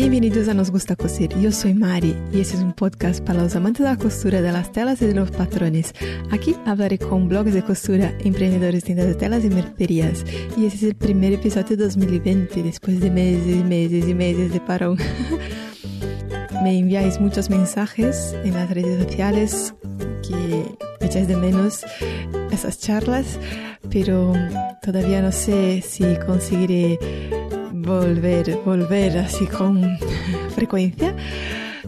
Bienvenidos a Nos Gusta Coser. Yo soy Mari y este es un podcast para los amantes de la costura, de las telas y de los patrones. Aquí hablaré con blogs de costura, emprendedores, tiendas de telas y mercerías. Y este es el primer episodio de 2020, después de meses y meses y meses de parón. Me enviáis muchos mensajes en las redes sociales que echáis de menos esas charlas, pero todavía no sé si conseguiré volver, volver así con frecuencia,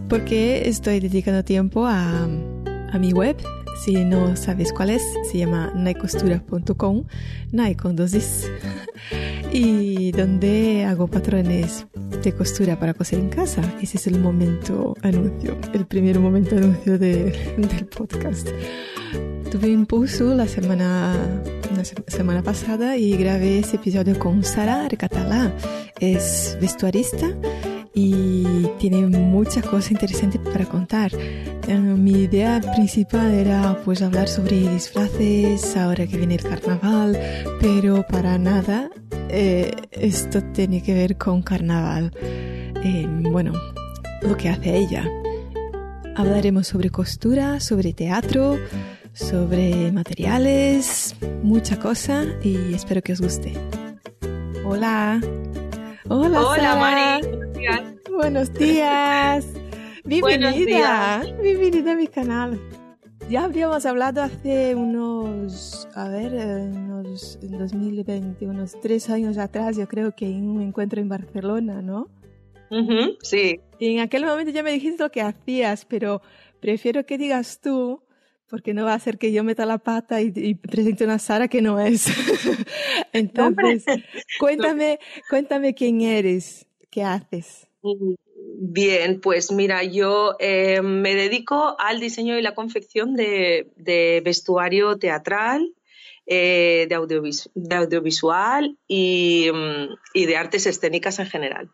porque estoy dedicando tiempo a, a mi web. Si no sabes cuál es, se llama naicostura.com, nai y donde hago patrones de costura para coser en casa. Ese es el momento anuncio, el primer momento anuncio de, del podcast. Tuve impulso la semana, la semana pasada y grabé ese episodio con Sara Arcatalá. Es vestuarista y tiene muchas cosas interesantes para contar. Eh, mi idea principal era pues hablar sobre disfraces ahora que viene el carnaval, pero para nada eh, esto tiene que ver con carnaval. Eh, bueno, lo que hace ella. Hablaremos sobre costura, sobre teatro, sobre materiales, mucha cosa y espero que os guste. Hola. Hola, Hola Mari. Buenos días. Buenos días. Bienvenida. Bienvenida a mi canal. Ya habíamos hablado hace unos, a ver, unos, en 2020, unos tres años atrás, yo creo que en un encuentro en Barcelona, ¿no? sí. Y en aquel momento ya me dijiste lo que hacías, pero prefiero que digas tú porque no va a ser que yo meta la pata y, presente una Sara que no es. Entonces, cuéntame, cuéntame quién eres, qué haces. Bien, pues mira, yo eh, me dedico al diseño y la confección de, vestuario teatral, eh, de, audiovisual y, mm, y, de artes escénicas en general.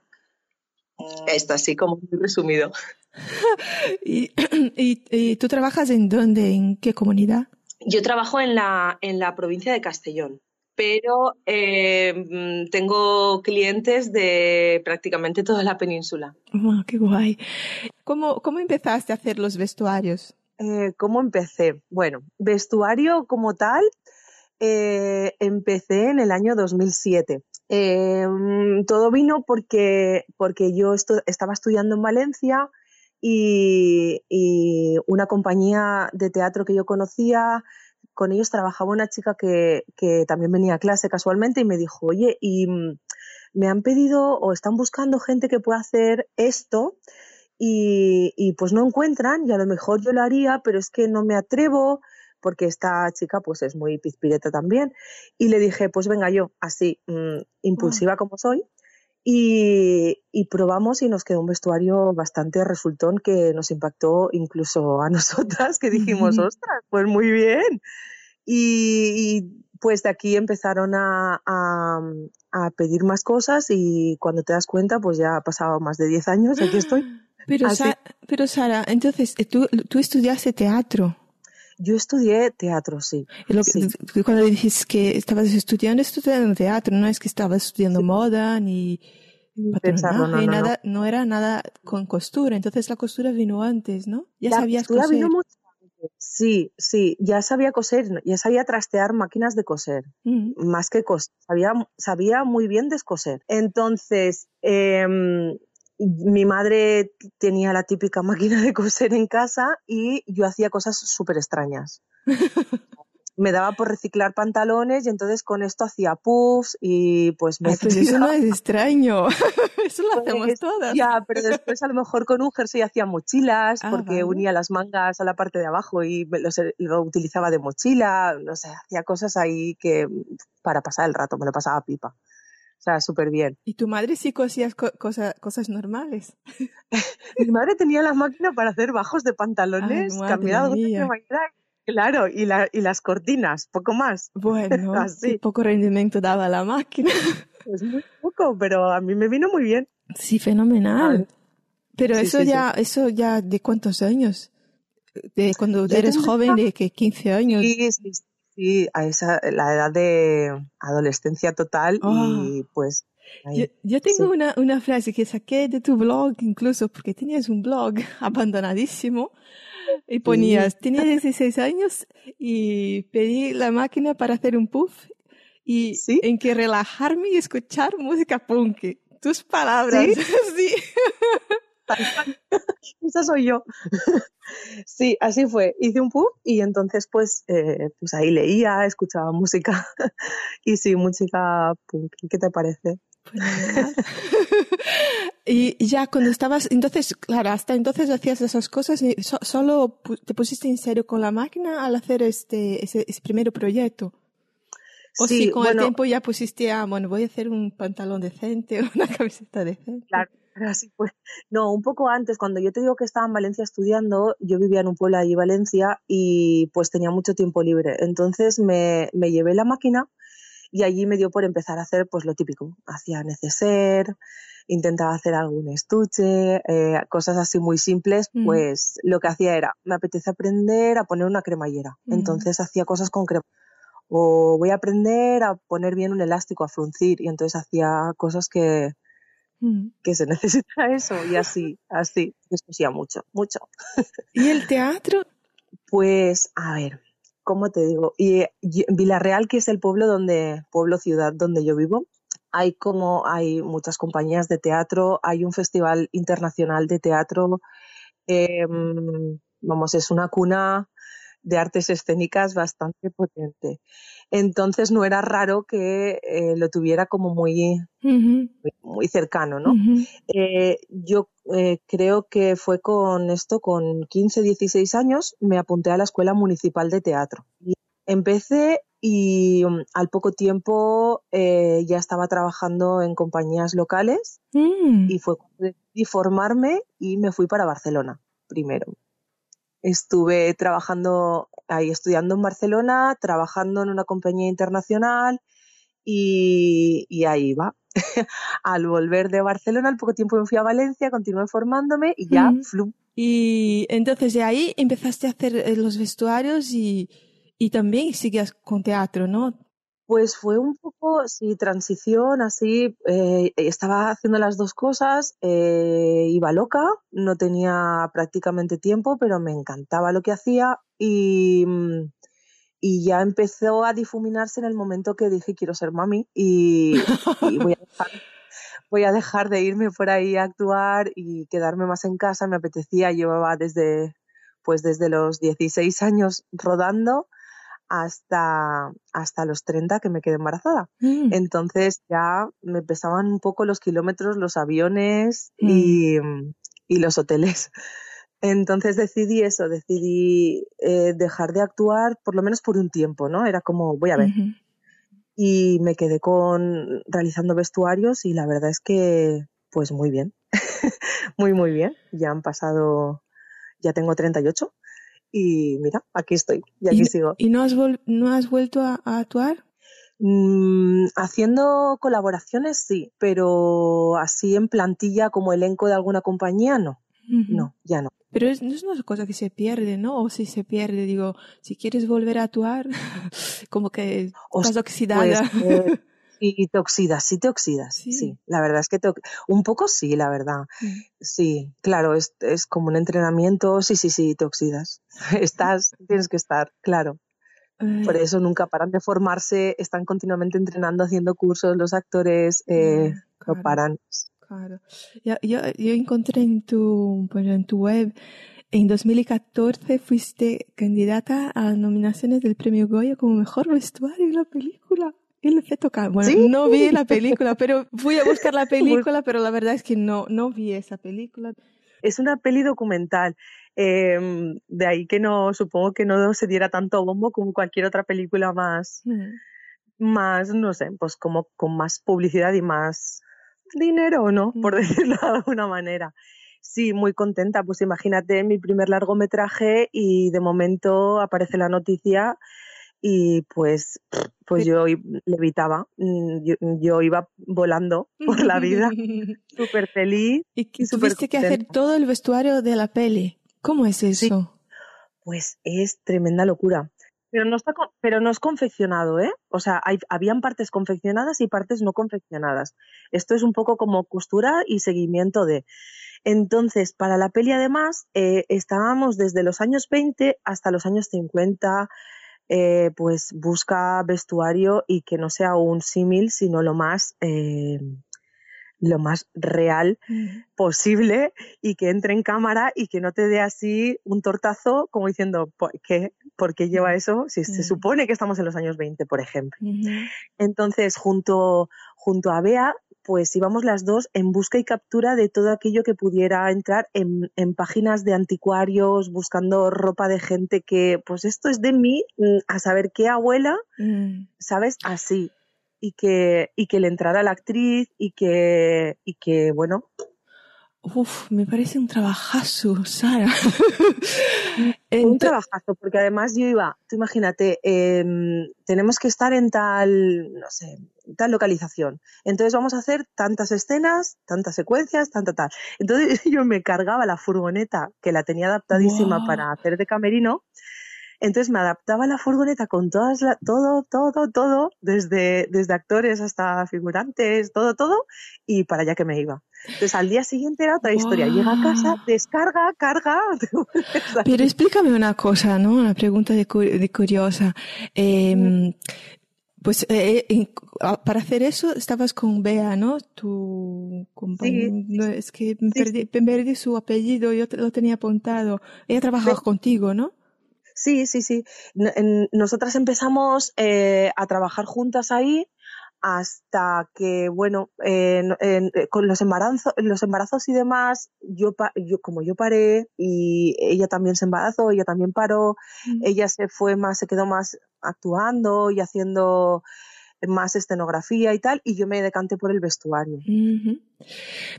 Esto así como muy resumido. ¿Y, y, tú trabajas en dónde? ¿En qué comunidad? Yo trabajo en la, en la provincia de Castellón, pero eh, tengo clientes de prácticamente toda la península. Oh, ¡Qué guay! ¿Cómo, ¿Cómo empezaste a hacer los vestuarios? Eh, ¿Cómo empecé? Bueno, vestuario como tal, eh, empecé en el año 2007. Todo vino porque, porque yo estaba estudiando en Valencia y, una compañía de teatro que yo conocía, con ellos trabajaba una chica que, también venía a clase casualmente y me dijo, oye, y mm, me han pedido o están buscando gente que pueda hacer esto y, y, pues no encuentran y a lo mejor yo lo haría, pero es que no me atrevo porque esta chica pues es muy pizpireta también y le dije pues venga yo así mm, impulsiva como soy y, probamos y nos quedó un vestuario bastante resultón que nos impactó incluso a nosotras, que dijimos, ostras, pues muy bien. Y, pues de aquí empezaron a, a, pedir más cosas y cuando te das cuenta, pues ya ha pasado más de 10 años, aquí estoy. Pero, pero Sara, entonces, ¿tú, tú estudiaste teatro. Yo estudié teatro, sí. Cuando dices que estabas estudiando, estudiando teatro, no es que estabas estudiando moda ni patronaje, no, nada, no. era nada con costura. Entonces la costura vino antes, ¿no? Ya la sabías costura Vino mucho antes. Sí, sí, ya sabía coser, ya sabía trastear máquinas de coser, mm. más que coser, sabía, sabía muy bien descoser. Entonces, eh, mi madre tenía la típica máquina de coser en casa y yo hacía cosas súper extrañas. me daba por reciclar pantalones y entonces con esto hacía puffs y pues me... Pues eso no es extraño, eso lo hacemos pues, todas. Ya, pero después a lo mejor con un jersey hacía mochilas ah, porque unía las mangas a la parte de abajo y lo, utilizaba de mochila, no sé, hacía cosas ahí que para pasar el rato, me lo pasaba pipa. O sea, súper bien. ¿Y tu madre sí cosía cosas normales? Mi madre tenía la máquina para hacer bajos de pantalones, cambiar de manera Claro, y, la, y las cortinas, poco más. Bueno, Así. poco rendimiento daba la máquina. Es muy poco, pero a mí me vino muy bien. Sí, fenomenal. Pero eso ya, eso ya de cuántos años? De cuando eres joven, de que 15 años. Sí, sí, sí, a esa, la edad de adolescencia total y Oh. pues... ahí, Yo, yo tengo sí. una, una frase que saqué de tu blog, incluso porque tenías un blog abandonadísimo y ponías, tenía 16 años y pedí la máquina para hacer un puff y ¿Sí? en que relajarme y escuchar música punk. Tus palabras. ¿Sí? Esa soy yo. sí, así fue. Hice un pub y entonces pues, eh, pues ahí leía, escuchaba música y sí, música punk. ¿Qué te parece? Fenomenal. y ya cuando estabas, entonces, claro, hasta entonces hacías esas cosas y so- solo te pusiste en serio con la máquina al hacer este, ese, ese primer proyecto. O sí, si con el tiempo ya pusiste, ah, bueno, voy a hacer un pantalón decente, una camiseta decente. Claro, pero así fue. No, un poco antes, cuando yo te digo que estaba en Valencia estudiando, yo vivía en un pueblo allí, Valencia, y pues tenía mucho tiempo libre. Entonces me, me llevé la máquina y allí me dio por empezar a hacer pues lo típico. Hacía neceser, intentaba hacer algún estuche, eh, cosas así muy simples, Mm. pues lo que hacía era, me apetece aprender a poner una cremallera. Mm. Entonces hacía cosas con crema. O voy a aprender a poner bien un elástico, a fruncir, y entonces hacía cosas que. Que se necesita eso y así, así, descosía mucho, mucho. ¿Y el teatro? Pues, a ver, ¿cómo te digo? Y, Villarreal, que es el pueblo donde, pueblo ciudad donde yo vivo, hay como, hay muchas compañías de teatro, hay un festival internacional de teatro, eh, vamos, es una cuna de artes escénicas bastante potente. Entonces no era raro que eh, lo tuviera como muy, muy cercano, ¿no? Eh, yo eh, creo que fue con esto, con 15, 16 años, me apunté a la Escuela Municipal de Teatro. Y empecé y um, al poco tiempo ya estaba trabajando en compañías locales Mm. y fue cuando decidí formarme y me fui para Barcelona primero. Estuve trabajando ahí, estudiando en Barcelona, trabajando en una compañía internacional y, y ahí va. al volver de Barcelona, al poco tiempo me fui a Valencia, continué formándome y ya, flum. Y entonces de ahí empezaste a hacer eh, los vestuarios y, y también sigues con teatro, ¿no? Pues fue un poco, sí, transición, así, eh, estaba haciendo las dos cosas, eh, iba loca, no tenía prácticamente tiempo, pero me encantaba lo que hacía y, mm, y ya empezó a difuminarse en el momento que dije quiero ser mami y, y voy, a dejar, voy a dejar de irme por ahí a actuar y quedarme más en casa, me apetecía, llevaba desde, pues desde los 16 años rodando hasta, hasta los 30 que me quedé embarazada. Mm. Entonces ya me pesaban un poco los kilómetros, los aviones y, y los hoteles. Entonces decidí eso, decidí eh, dejar de actuar por lo menos por un tiempo, ¿no? Era como, voy a ver. Y me quedé con realizando vestuarios y la verdad es que, pues muy bien. muy, muy bien. Ya han pasado, ya tengo 38 y mira, aquí estoy y aquí ¿Y, sigo. y no, has vol- no has vuelto a, a actuar? Mm, haciendo colaboraciones sí, pero así en plantilla como elenco de alguna compañía no, no, ya no. Pero es, no es una cosa que se pierde, ¿no? O si se pierde, digo, si quieres volver a actuar, como que estás oxidada. Pues, eh, y te oxidas, sí te oxidas, Sí. sí. La verdad es que te, un poco sí, la verdad. Mm. Sí, claro, es, es como un entrenamiento, sí, sí, sí, te oxidas. Estás, tienes que estar, claro. Por eso nunca paran de formarse, están continuamente entrenando, haciendo cursos, los actores eh, no paran. Claro. Yo, yo, yo encontré en tu, bueno, en tu web, en 2014 fuiste candidata a nominaciones del premio Goya como mejor vestuario en la película. Y le tocar. Bueno, ¿Sí? no vi la película, pero fui a buscar la película, pero la verdad es que no, no vi esa película. Es una peli documental. eh, de ahí que no, supongo que no se diera tanto bombo como cualquier otra película más, Mm. más, no sé, pues como con más publicidad y más dinero, ¿no? Por Mm. decirlo de alguna manera. Sí, muy contenta. Pues imagínate mi primer largometraje y de momento aparece la noticia y pues, pues yo levitaba, mm, yo, yo iba volando por la vida, súper feliz. y que tuviste que hacer todo el vestuario de la peli. ¿Cómo es eso? Pues es tremenda locura. pero no, está, pero no es confeccionado, ¿eh? O sea, hay, habían partes confeccionadas y partes no confeccionadas. Esto es un poco como costura y seguimiento de. Entonces, para la peli, además, eh, estábamos desde los años 20 hasta los años 50. Eh, pues busca vestuario y que no sea un símil, sino lo más eh, lo más real posible y que entre en cámara y que no te dé así un tortazo como diciendo, ¿por qué, ¿Por qué lleva eso? Si se supone que estamos en los años 20, por ejemplo. Entonces, junto, junto a Bea, pues íbamos las dos en busca y captura de todo aquello que pudiera entrar en, en páginas de anticuarios, buscando ropa de gente que, pues esto es de mí, mm, a saber qué abuela, mm. ¿sabes? Así y que, y que le entrara la actriz y que, y que bueno. Uf, me parece un trabajazo, Sara. un trabajazo, porque además yo iba, tú imagínate, em, tenemos que estar en tal, no sé, tal localización. Entonces vamos a hacer tantas escenas, tantas secuencias, tanta tal. Entonces yo me cargaba la furgoneta, que la tenía adaptadísima para hacer de camerino, entonces me adaptaba la furgoneta con todas la, todo, todo, todo, desde, desde actores hasta figurantes, todo, todo, y para allá que me iba. Entonces al día siguiente era otra historia. Llega a casa, descarga, carga. Pero explícame una cosa, ¿no? Una pregunta de, curiosa. Em, pues eh, eh, para hacer eso estabas con Bea, ¿no? Tu compañera. es que me, perdí, su apellido, yo lo tenía apuntado. Ella trabajaba contigo, ¿no? Sí, sí, sí. Nosotras empezamos eh, a trabajar juntas ahí hasta que, bueno, eh, con los embarazos, los embarazos y demás, yo, yo como yo paré y ella también se embarazó, ella también paró, ella se fue más, se quedó más actuando y haciendo más escenografía y tal, y yo me decanté por el vestuario.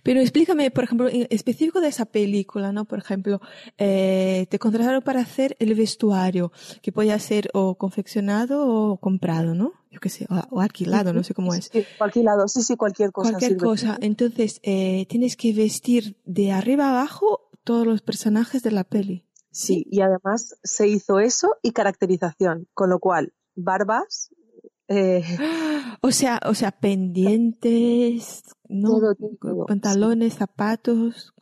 Pero explícame, por ejemplo, en específico de esa película, ¿no? Por ejemplo, eh, te contrataron para hacer el vestuario, que podía ser o confeccionado o comprado, ¿no? Yo qué sé, o, alquilado, no sé cómo es. Sí, alquilado, sí, sí, cualquier cosa. Cualquier cosa. Entonces, eh, tienes que vestir de arriba abajo todos los personajes de la peli. Sí, y además se hizo eso y caracterización, con lo cual, barbas, eh, o sea, o sea, pendientes, ¿no? pantalones, zapatos,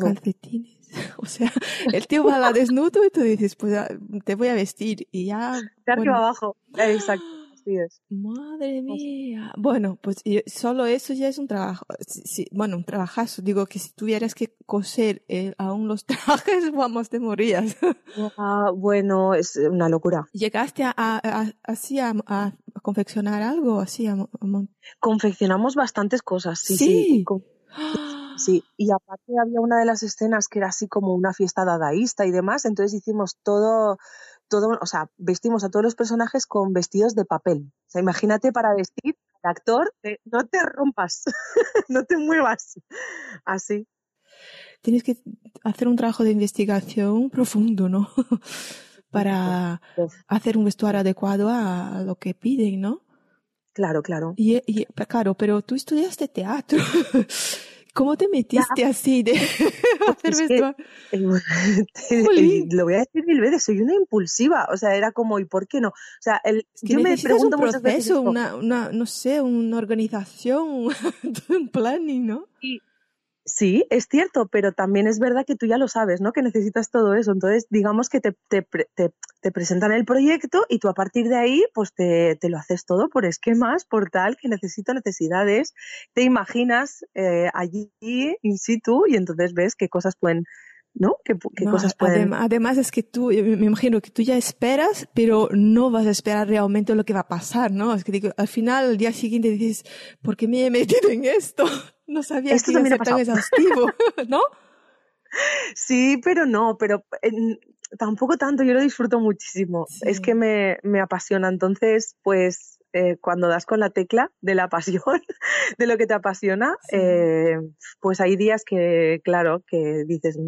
calcetines. O sea, el tío va a la desnudo y tú dices, pues ah, te voy a vestir y ya. De abajo. Exacto. Madre mía. Bueno, pues solo eso ya es un trabajo. Sí, bueno, un trabajazo. Digo que si tuvieras que coser eh, aún los trajes, vamos, te morías. Ah, bueno, es una locura. ¿Llegaste a, a, así a, confeccionar algo? Así Confeccionamos bastantes cosas, sí. Sí. sí. y aparte había una de las escenas que era así como una fiesta dadaísta y demás, entonces hicimos todo todo, o sea, vestimos a todos los personajes con vestidos de papel. O sea, imagínate para vestir al actor, no te rompas, no te muevas. Así. Tienes que hacer un trabajo de investigación profundo, ¿no? para hacer un vestuario adecuado a lo que piden, ¿no? Claro, claro. Y, y, claro, pero tú estudiaste teatro. ¿Cómo te metiste así de hacer esto? lo voy a decir mil veces, soy una impulsiva, o sea, era como, ¿y por qué no? O sea, el, yo me pregunto un proceso, una, una, no sé, una organización, un planning, ¿no? Sí, es cierto, pero también es verdad que tú ya lo sabes, ¿no? Que necesitas todo eso. Entonces, digamos que te, te, te, presentan el proyecto y tú a partir de ahí, pues te, lo haces todo por esquemas, por tal, que necesito necesidades, te imaginas eh, allí in situ y entonces ves qué cosas pueden ¿no? ¿Qué, cosas pueden... Además, es que tú, me imagino que tú ya esperas, pero no vas a esperar realmente lo que va a pasar, ¿no? Es que digo, al final, el día siguiente dices, ¿por qué me he metido en esto? No sabía esto que iba a ser tan exhaustivo, ¿no? Sí, pero no, pero tampoco tanto, yo lo disfruto muchísimo. Es que me, me apasiona, entonces, pues eh, cuando das con la tecla de la pasión, de lo que te apasiona, eh, pues hay días que, claro, que dices,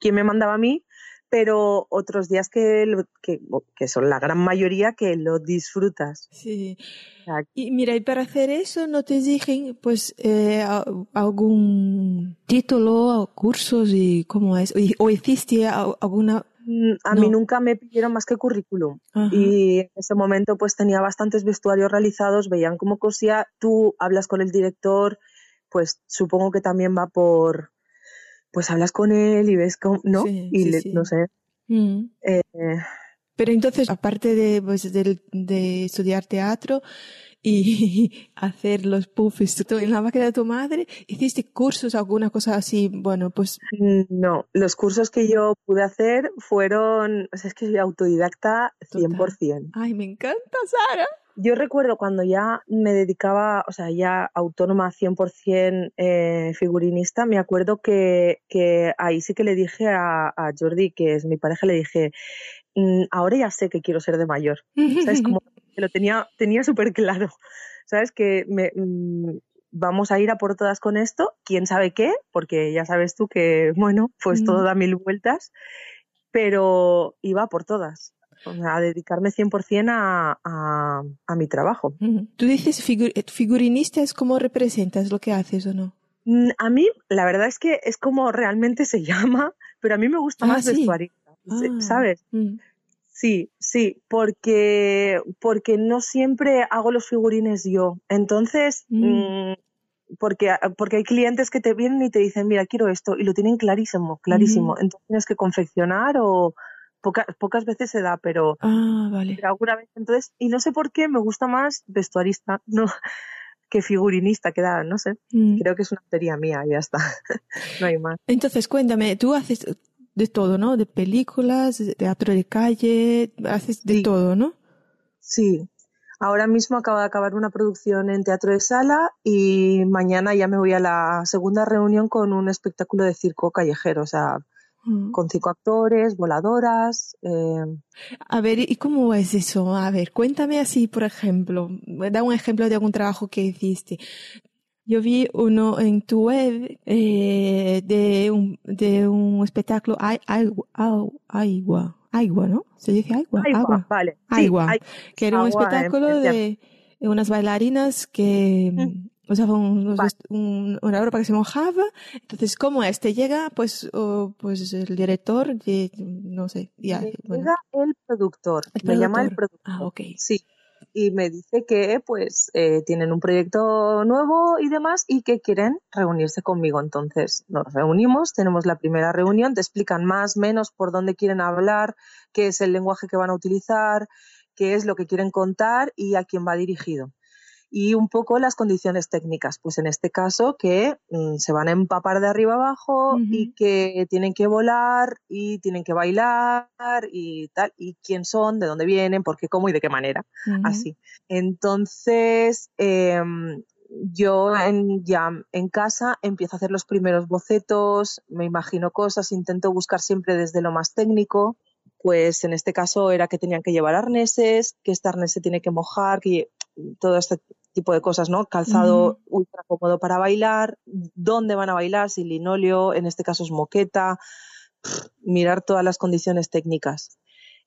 ¿quién me mandaba a mí? Pero otros días que, que, son la gran mayoría que lo disfrutas. Sí. Y mira, y para hacer eso no te exigen pues eh, algún título, cursos y cómo es, o hiciste alguna Mm, a mí nunca me pidieron más que currículum. Y en ese momento pues tenía bastantes vestuarios realizados, veían cómo cosía, tú hablas con el director, pues supongo que también va por, pues hablas con él y ves cómo, ¿no? y no sé. Mm. Eh, Pero entonces, aparte de, pues, de estudiar teatro, y hacer los puffs en la máquina de tu madre? ¿Hiciste cursos, alguna cosa así? Bueno, pues... No, los cursos que yo pude hacer fueron, o sea, es que soy autodidacta 100%. Ay, me encanta, Sara. Yo recuerdo cuando ya me dedicaba, o sea, ya autónoma 100% eh, figurinista, me acuerdo que, que, ahí sí que le dije a, a Jordi, que es mi pareja, le dije, mm, ahora ya sé que quiero ser de mayor. ¿Sabes? Como lo tenía, tenía súper claro. ¿Sabes? Que me, mm, vamos a ir a por todas con esto, quién sabe qué, porque ya sabes tú que, bueno, pues todo mm. da mil vueltas, pero iba por todas. a dedicarme 100% a, a, a mi trabajo. Tú dices eh, figurinista, ¿es como representas lo que haces o no? Mm, a mí, la verdad es que es como realmente se llama, pero a mí me gusta ah, más vestuarista, ah, ¿sabes? Sí, sí, porque, porque no siempre hago los figurines yo. Entonces, mm. Mm, porque, porque hay clientes que te vienen y te dicen, mira, quiero esto, y lo tienen clarísimo, clarísimo. Entonces tienes que confeccionar o pocas veces se da, pero, ah, vale. alguna vez. Entonces, y no sé por qué me gusta más vestuarista, no que figurinista, que da, no sé. Mm. Creo que es una teoría mía, ya está. no hay más. Entonces, cuéntame, tú haces, de todo, ¿no? De películas, de teatro de calle, haces de todo, ¿no? Sí. Ahora mismo acabo de acabar una producción en teatro de sala y mañana ya me voy a la segunda reunión con un espectáculo de circo callejero, o sea, mm. con cinco actores, voladoras. Eh. A ver, ¿y cómo es eso? A ver, cuéntame así, por ejemplo, da un ejemplo de algún trabajo que hiciste. Yo vi uno en tu web eh, de, un, de un espectáculo agua, agua, agua, ¿no? Se dice agua, agua, vale. Agua, que era un espectáculo de unas bailarinas que mm. usaban un, una ropa que se mojaba. Entonces, ¿cómo este llega? Pues, pues el director, no sé. Ya, Llega el productor. Me llama el productor. Ah, ok. Sí y me dice que pues eh, tienen un proyecto nuevo y demás y que quieren reunirse conmigo. Entonces nos reunimos, tenemos la primera reunión, te explican más, menos por dónde quieren hablar, qué es el lenguaje que van a utilizar, qué es lo que quieren contar y a quién va dirigido y un poco las condiciones técnicas, pues en este caso que mm, se van a empapar de arriba abajo y que tienen que volar y tienen que bailar y tal, y quién son, de dónde vienen, por qué, cómo y de qué manera, así. Entonces, em, yo en, ya en casa empiezo a hacer los primeros bocetos, me imagino cosas, intento buscar siempre desde lo más técnico, pues en este caso era que tenían que llevar arneses, que este arnés se tiene que mojar, que todo este tipo de cosas, ¿no? Calzado ultra cómodo para bailar, dónde van a bailar, si linóleo, en este caso es moqueta, mirar todas las condiciones técnicas.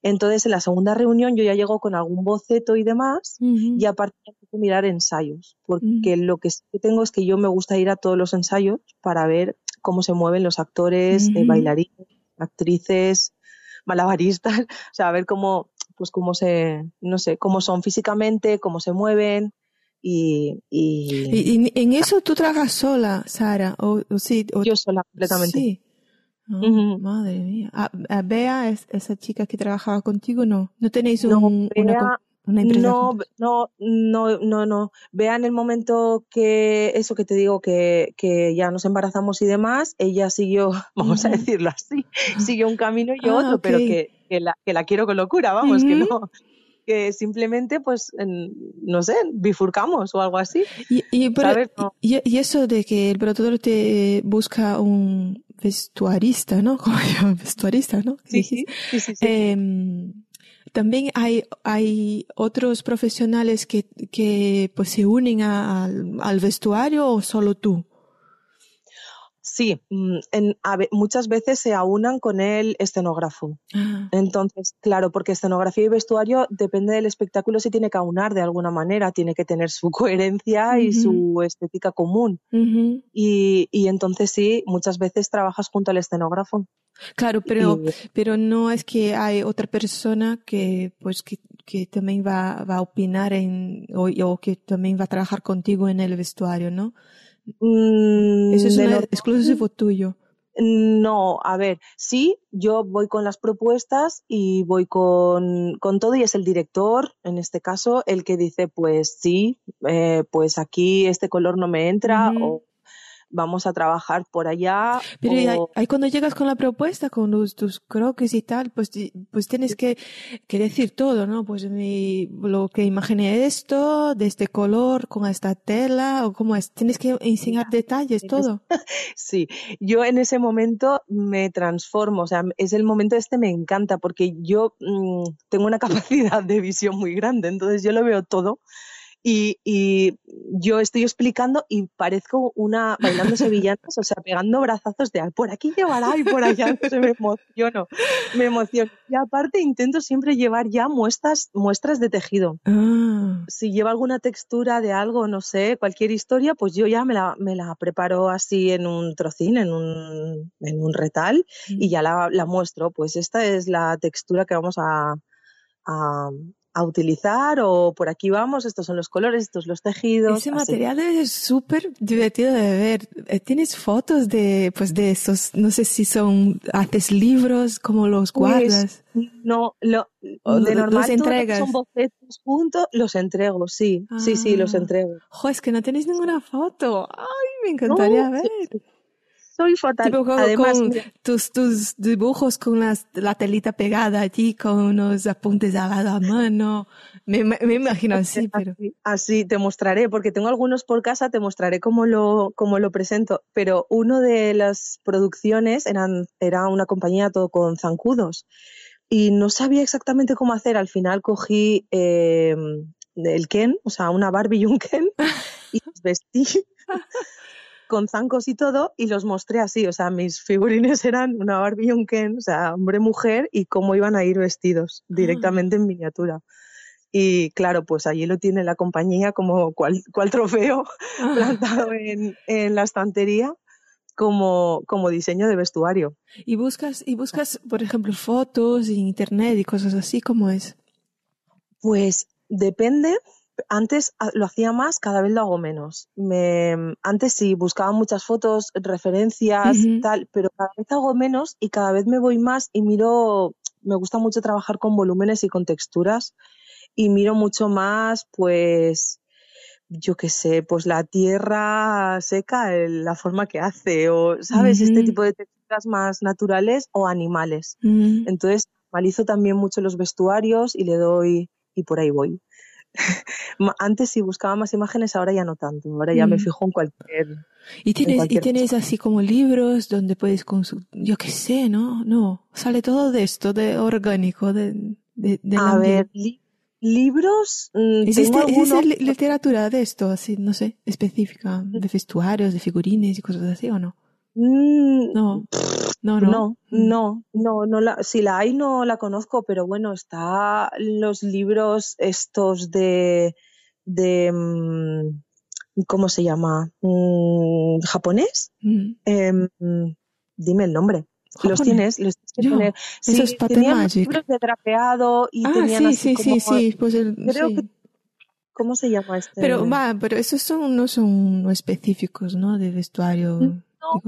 Entonces, en la segunda reunión yo ya llego con algún boceto y demás, y aparte tengo mirar ensayos, porque lo que sí tengo es que yo me gusta ir a todos los ensayos para ver cómo se mueven los actores, eh, bailarines, actrices, malabaristas, o sea, a ver cómo, pues cómo se, no sé, cómo son físicamente, cómo se mueven, y, y... en eso tú trabajas sola, Sara? O, sí, Yo sola, completamente. Sí. Ah, madre mía. Ah, ah, Bea, es, esa chica que trabajaba contigo, no. ¿No tenéis un, una, empresa? No, no, no, no, no. Bea en el momento que, eso que te digo, que, que ya nos embarazamos y demás, ella siguió, vamos a decirlo así, siguió un camino y otro, pero que, que, la, que la quiero con locura, vamos, que no que simplemente, pues, no sé, bifurcamos o algo así. Y, y, eso de que el productor te busca un vestuarista, ¿no? Como yo, vestuarista, ¿no? Sí, sí, sí, em, también hay, hay otros profesionales que, que pues se unen al vestuario o solo tú? Sí, mm, en, muchas veces se aunan con el escenógrafo. Ah. Entonces, claro, porque escenografía y vestuario depende del espectáculo, se tiene que aunar de alguna manera, tiene que tener su coherencia y su estética común. y, y, entonces sí, muchas veces trabajas junto al escenógrafo. Claro, pero, pero no es que hay otra persona que, pues, que, que también va, va a opinar en, o, o que también va a trabajar contigo en el vestuario, ¿no? Mm, Eso es exclusivo tuyo. No, a ver, sí, yo voy con las propuestas y voy con, con todo y es el director, en este caso, el que dice, pues sí, eh, pues aquí este color no me entra o vamos a trabajar por allá. Pero ahí, cuando llegas con la propuesta, con tus croques y tal, pues, pues tienes que, que decir todo, ¿no? Pues mi, lo que imaginé esto, de este color, con esta tela, o cómo es. Tienes que enseñar detalles, todo. Sí, yo en ese momento me transformo, o sea, es el momento este me encanta porque yo mm, tengo una capacidad de visión muy grande, entonces yo lo veo todo y, y, yo estoy explicando y parezco una bailando sevillanas, o sea, pegando brazazos de por aquí llevará y por allá, se me emociono, me emociono. Y aparte intento siempre llevar ya muestras, muestras de tejido. Ah. Si lleva alguna textura de algo, no sé, cualquier historia, pues yo ya me la, me la preparo así en un trocín, en un, en un retal y mm. ya la, la muestro. Pues esta es la textura que vamos a, a, a utilizar o por aquí vamos, estos son los colores, estos los tejidos. Ese material es súper divertido de ver. Eh, ¿Tienes fotos de, pues de esos, no sé si son, haces libros, cómo los pues, guardas? no, lo, de normal los entregas. son bocetos juntos, los entrego, sí, sí, sí, los ah. entrego. Jo, es que no tenéis ninguna foto. Ay, me encantaría ver soy fatal. Además, con tus, tus dibujos con las, la telita pegada allí, con unos apuntes a la mano. Me, me, imagino así, pero. Así, te mostraré, porque tengo algunos por casa, te mostraré cómo lo, cómo lo presento. Pero uno de las producciones eran, era una compañía todo con zancudos. Y no sabía exactamente cómo hacer. Al final cogí eh, el Ken, o sea, una Barbie y un Ken, y los vestí con zancos y todo, y los mostré así. O sea, mis figurines eran una Barbie y un Ken, o sea, hombre-mujer, y cómo iban a ir vestidos ah. directamente en miniatura. Y claro, pues allí lo tiene la compañía como cual, cual trofeo ah. plantado en, en, la estantería como, como diseño de vestuario. ¿Y buscas, y buscas, por ejemplo, fotos en internet y cosas así? ¿Cómo es? Pues depende, antes ah, lo hacía más, cada vez lo hago menos. Me, antes sí, buscaba muchas fotos, referencias, tal, pero cada vez hago menos y cada vez me voy más y miro, me gusta mucho trabajar con volúmenes y con texturas y miro mucho más, pues, yo qué sé, pues la tierra seca, la forma que hace, o, ¿sabes? Este tipo de texturas más naturales o animales. Entonces, analizo también mucho los vestuarios y le doy, y por ahí voy. Antes sí buscaba más imágenes, ahora ya no tanto. Ahora ya me mm. fijo en cualquier. ¿Y tienes, ¿y tienes así como libros donde puedes consultar? Yo qué sé, ¿no? No, sale todo de esto, de orgánico, de... de, A ver, libros... Mm, ¿Existe, literatura de esto, así, no sé, específica, de vestuarios, de figurines y cosas así o no? Mm, no. No, no. No, no, no, la, si la hay no la conozco, pero bueno, está los libros estos de, de mm, ¿cómo se llama? Mm, ¿Japonés? Em, dime el nombre. Los tienes, los tienes. Sí, es tenían libros de trapeado y ah, tenían sí, así sí, sí, sí, pues el, creo que ¿Cómo se llama este? Pero va, pero esos son, no son específicos, ¿no? De vestuario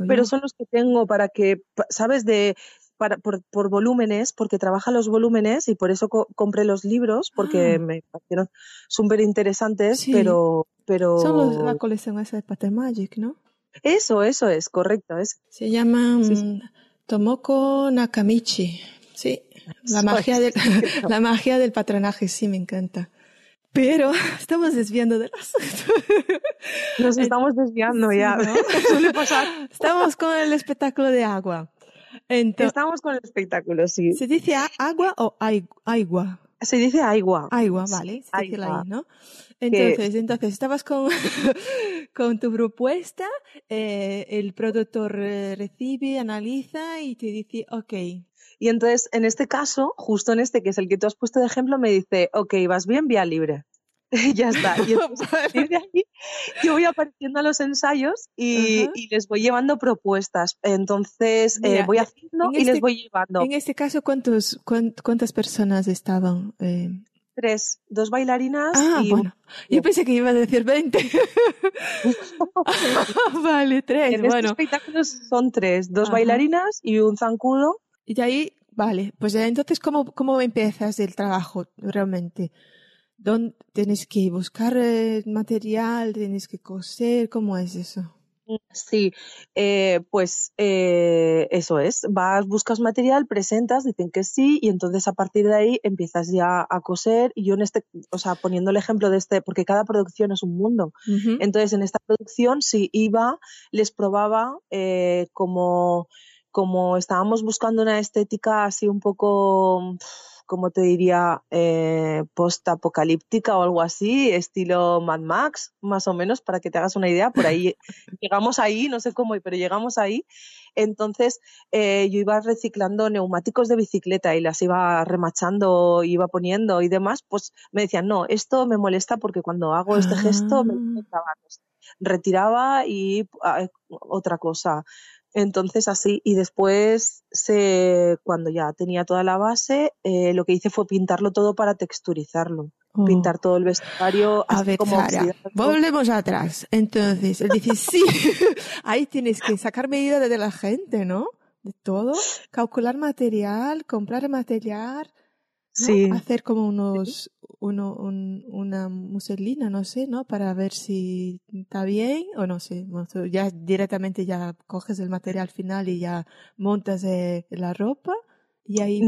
pero son los que tengo para que, ¿sabes? De, para, por, por, volúmenes, porque trabaja los volúmenes y por eso compré los libros, porque ah. me parecieron súper interesantes, pero, pero... Son los, la colección esa de Pater Magic, ¿no? Eso, eso es, correcto. Es. Se llama Tomoko Nakamichi. Sí, la magia, del, la magia del patronaje, sí, me encanta. Pero estamos desviando de los... Nos estamos desviando ya. Suele pasar. Estamos con el espectáculo de agua. estamos con el espectáculo, sí. ¿Se dice agua o agua? Se dice agua. Agua, vale. Se dice ¿no? Entonces, entonces estabas con, con tu propuesta, eh, el productor eh, recibe, analiza y te dice, ok. Y entonces, en este caso, justo en este, que es el que tú has puesto de ejemplo, me dice, ok, vas bien, vía libre. ya está. Y entonces, de ahí, yo voy apareciendo a los ensayos y, y les voy llevando propuestas. Entonces, eh, voy haciendo y les este voy llevando. En este caso, ¿cuántos, ¿cuántas personas estaban? Eh, Tres, dos bailarinas ah, y bueno. Yo pensé que iba a decir 20. vale, tres. En bueno. estos espectáculos son tres, dos Ajá. bailarinas y un zancudo. Y de ahí, vale, pues entonces, ¿cómo, cómo empiezas el trabajo realmente? ¿Dónde tienes que buscar eh, material? ¿Tienes que coser? ¿Cómo es eso? Sí, eh, pues eh, eso es. Vas, buscas material, presentas, dicen que sí, y entonces a partir de ahí empiezas ya a coser. Y yo en este, o sea, poniendo el ejemplo de este, porque cada producción es un mundo. Entonces, en esta producción sí iba, les probaba eh, como, como estábamos buscando una estética así un poco, como te diría, eh, post-apocalíptica o algo así, estilo Mad Max, más o menos, para que te hagas una idea. Por ahí llegamos ahí, no sé cómo, pero llegamos ahí. Entonces, eh, yo iba reciclando neumáticos de bicicleta y las iba remachando, iba poniendo y demás. Pues me decían, no, esto me molesta porque cuando hago este gesto me Ah. hace trabajos". retiraba y ah, otra cosa. Entonces así, y después se, cuando ya tenía toda la base, eh, lo que hice fue pintarlo todo para texturizarlo, Oh. pintar todo el vestuario, A así ver, como Sara, volvemos atrás. Entonces, él dice, sí, ahí tienes que sacar medida de la gente, ¿no? De todo, calcular material, comprar material, ¿no? Sí. hacer como unos, uno, un- una muselina, no sé, ¿no? Para ver si está bien o no sé. Bueno, ya directamente ya coges el material final y ya montas eh, la ropa y ahí...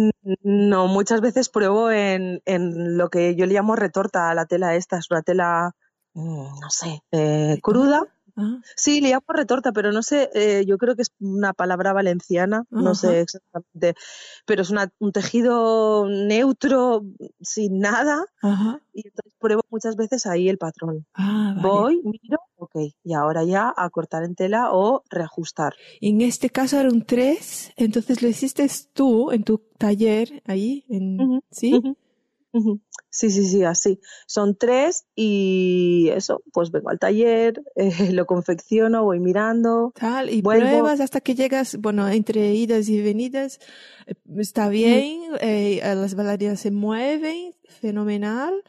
No, muchas veces pruebo en, en lo que yo le llamo retorta a la tela esta, es una tela, mm, no sé, eh, cruda. Ah, Sí, le llamo retorta, pero no sé, eh, yo creo que es una palabra valenciana, no sé exactamente, pero es una- un tejido neutro, sin nada, y entonces pruebo muchas veces ahí el patrón. Ah, vale. Voy, miro, ok, y ahora ya a cortar en tela o reajustar. En este caso eran tres, entonces lo hiciste tú en tu taller ahí, en, ¿sí? Sí, sí, sí, así. Son tres y eso, pues vengo al taller, eh, lo confecciono, voy mirando. Tal, y Vuelvo. pruebas hasta que llegas, bueno, entre idas y venidas, eh, está bien, eh, las bailarinas se mueven, fenomenal,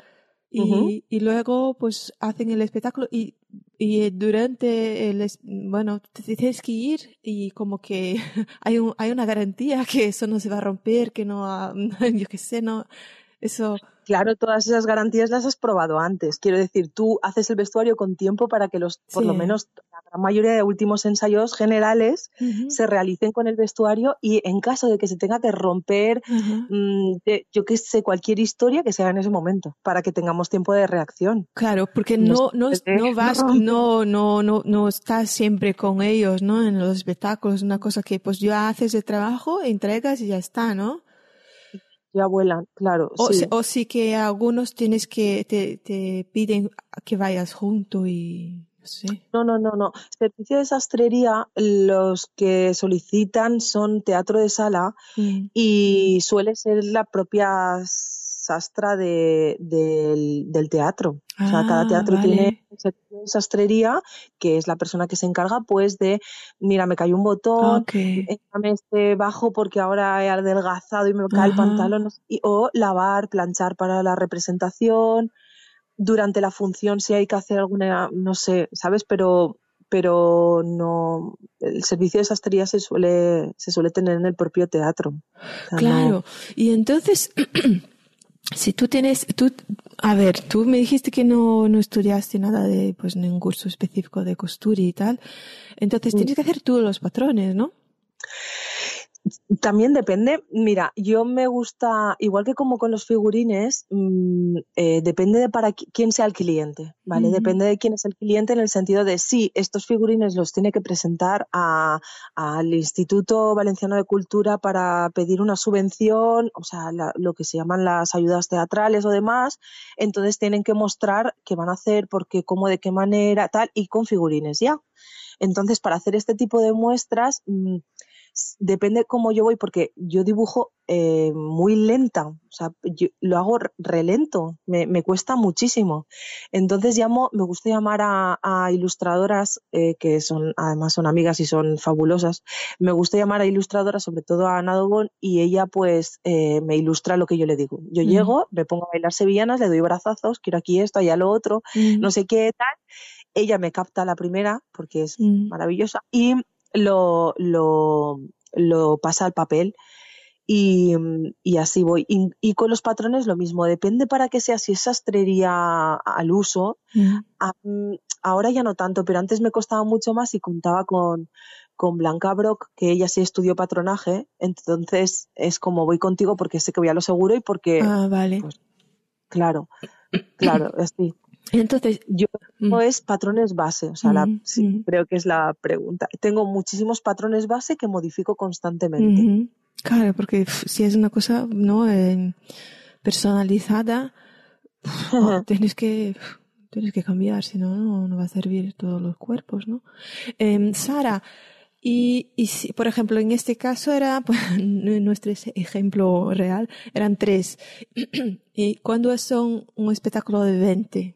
y, luego pues hacen el espectáculo y, y durante el, bueno, tienes que ir y como que hay, un, hay una garantía que eso no se va a romper, que no, yo qué sé, no, eso, Claro, todas esas garantías las has probado antes. Quiero decir, tú haces el vestuario con tiempo para que los, por lo menos la gran mayoría de últimos ensayos generales se realicen con el vestuario y en caso de que se tenga que romper, mm, de- yo qué sé, cualquier historia que sea en ese momento, para que tengamos tiempo de reacción. Claro, porque No no, no, se vas, no, no, no, no estás siempre con ellos, ¿no? En los espectáculos, una cosa que pues ya haces el trabajo, entregas y ya está, ¿no? Ya vuelan, claro, O, sí. sí. o sí que algunos tienes que, te, te piden que vayas junto y, no sé. No, no, no, no. Servicio de sastrería, los que solicitan son teatro de sala Mm. y suele ser la propia sastra de, del, del teatro. o sea, cada Ah, teatro vale. tiene un sastrería, que es la persona que se encarga, pues, de, mira, me cayó un botón, Ok. échame este bajo porque ahora he adelgazado y me cae el pantalón, y- o lavar, planchar para la representación, durante la función si hay que hacer alguna, no sé, ¿sabes? Pero, pero no, el servicio de sastrería se suele, se suele tener en el propio teatro. O sea, Claro. no- Y entonces, si tú tienes, tú, a ver, tú me dijiste que no, no estudiaste nada de, pues, ningún curso específico de costura y tal. Entonces tienes que hacer tú los patrones, ¿no? También depende. Mira, yo me gusta, igual que como con los figurines, mm, eh, depende de para quién sea el cliente, ¿vale? Depende de quién es el cliente en el sentido de si estos figurines los tiene que presentar al Instituto Valenciano de Cultura para pedir una subvención, o sea, lo que se llaman las ayudas teatrales o demás, entonces tienen que mostrar qué van a hacer, por qué, cómo, de qué manera, tal, y con figurines ya. Entonces, para hacer este tipo de muestras, mm, depende cómo yo voy, porque yo dibujo eh, muy lenta, o sea, yo lo hago relento, me, me, cuesta muchísimo. Entonces llamo, me gusta llamar a, ilustradoras eh, que son, además son amigas y son fabulosas. Me gusta llamar a ilustradoras, sobre todo a Ana y ella pues eh, me ilustra lo que yo le digo. Yo mm. llego, me pongo a bailar sevillanas, le doy brazazos, quiero aquí esto, allá lo otro, mm. no sé qué tal. Ella me capta la primera porque es mm. maravillosa y lo, lo, lo pasa al papel y, así voy. Y, con los patrones lo mismo, depende para qué sea, si es sastrería al uso. Mm. ahora ya no tanto, pero antes me costaba mucho más y contaba con, con Blanca Brock, que ella sí estudió patronaje, entonces es como voy contigo porque sé que voy a lo seguro y porque... Ah, vale. Pues, claro, claro, sí. Entonces, yo no mm. es patrones base, o sea, mm, mm. creo que es la pregunta. Tengo muchísimos patrones base que modifico constantemente. Claro, porque si es una cosa no eh, personalizada, tienes que tienes que cambiar, si no, no va a servir todos los cuerpos, ¿no? Em, Sara, y, y si, por ejemplo, en este caso era, pues, nuestro ejemplo real, eran tres. ¿Y cuándo son un espectáculo de 20?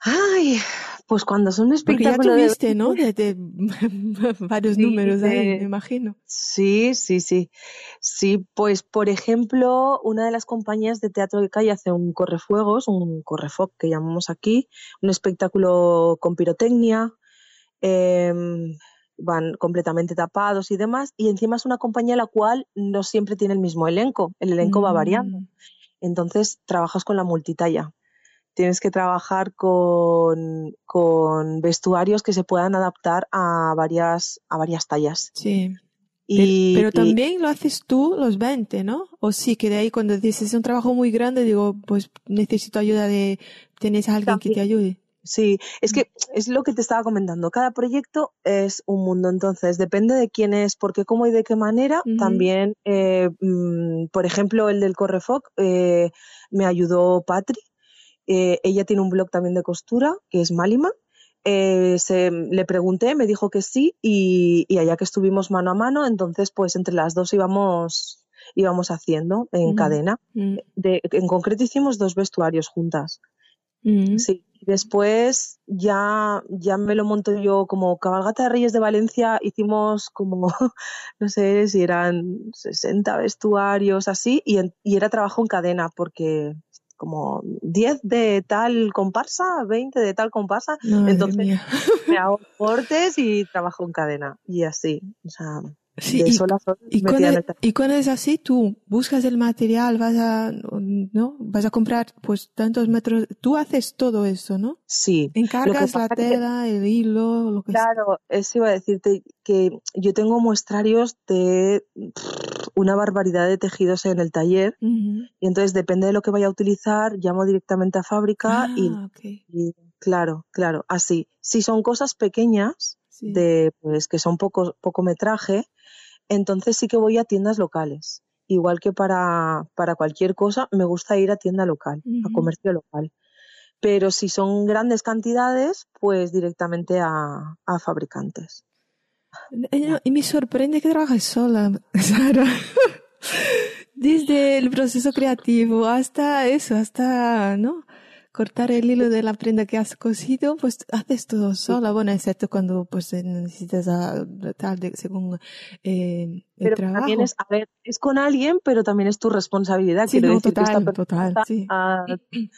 Ay, pues cuando son espectáculos. Porque ya tuviste, ¿no? De, varios números ahí, me imagino. Sí, sí, sí. Sí, pues por ejemplo, una de las compañías de teatro de calle hace un correfuegos, un correfoc que llamamos aquí, un espectáculo con pirotecnia. Em, van completamente tapados y demás, y encima es una compañía la cual no siempre tiene el mismo elenco, el elenco va variando. Mm. Entonces trabajas con la multitalla tienes que trabajar con, con, vestuarios que se puedan adaptar a varias, a varias tallas. Sí. Y, pero, también lo haces tú los 20, ¿no? O sí, que de ahí cuando dices es un trabajo muy grande, digo, pues necesito ayuda de, ¿tienes a alguien que te ayude? Sí, es que es lo que te estaba comentando. Cada proyecto es un mundo, entonces depende de quién es, por qué, cómo y de qué manera. También, eh, mm, por ejemplo, el del Correfoc eh, me ayudó Patri, eh, ella tiene un blog también de costura, que es Malima. Eh, le pregunté, me dijo que sí, y, allá que estuvimos mano a mano, entonces pues entre las dos íbamos, íbamos haciendo en mm, cadena. Mm. en concreto hicimos dos vestuarios juntas. Mm. Sí. Después ya, ya me lo monto yo como cabalgata de Reyes de Valencia, hicimos como, no sé si eran 60 vestuarios así, y, y era trabajo en cadena, porque como 10 de tal comparsa, 20 de tal comparsa. Entonces me hago cortes y trabajo en cadena. Y así. O sea, Sí, y, cuando, es así, tú buscas el material, vas a, ¿no? Vas a comprar pues tantos metros, tú haces todo eso, ¿no? Sí. Encargas la tela, el hilo, lo que Claro, eso iba a decirte que yo tengo muestrarios de una barbaridad de tejidos en el taller y entonces depende de lo que vaya a utilizar, llamo directamente a fábrica y, ah, claro, claro, así. Si son cosas pequeñas, de pues que son poco, poco metraje, entonces sí que voy a tiendas locales. Igual que para, para cualquier cosa, me gusta ir a tienda local, a comercio local. Pero si son grandes cantidades, pues directamente a, a fabricantes. Eh, y me sorprende que trabajes sola, Sara. Desde el proceso creativo hasta eso, hasta, ¿no? Cortar el hilo de la prenda que has cosido, pues haces todo sola, bueno, excepto cuando pues necesitas a, tal de, según eh, el pero trabajo. también es, a ver, es con alguien, pero también es tu responsabilidad. Sí, no, total, total, sí.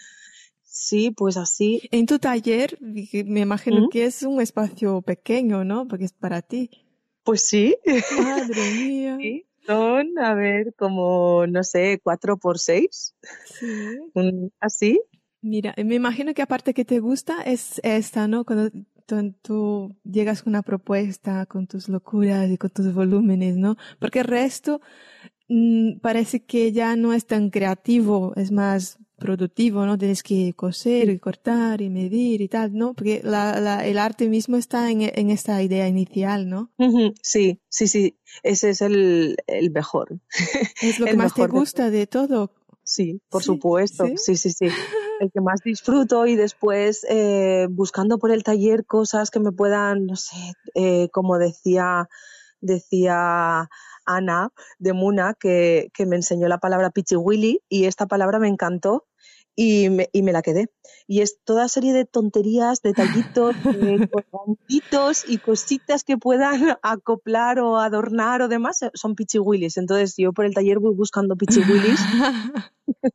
sí, pues así. En tu taller, me imagino que es un espacio pequeño, ¿no? Porque es para ti. Pues sí. Madre mía. Sí son, a ver, como, no sé, cuatro por seis. Sí. así. Mira, me imagino que aparte que te gusta es esta, ¿no? Cuando tú llegas con una propuesta, con tus locuras y con tus volúmenes, ¿no? Porque el resto mm, parece que ya no es tan creativo, es más productivo, ¿no? Tienes que coser y cortar y medir y tal, ¿no? Porque la, la, el arte mismo está en, en, esta idea inicial, ¿no? Sí, sí, sí, ese es el, el mejor. Es lo que más te gusta de, todo. Sí, por supuesto, ¿Sí? sí, sí, El que más disfruto y después eh, buscando por el taller cosas que me puedan, no sé, eh, como decía, decía Ana de Muna, que, que me enseñó la palabra pichiwili y esta palabra me encantó y me, y me, la quedé. Y es toda serie de tonterías, detallitos, de y cositas que puedan acoplar o adornar o demás, eh, son pichiwillis. Entonces yo por el taller voy buscando pichiwillis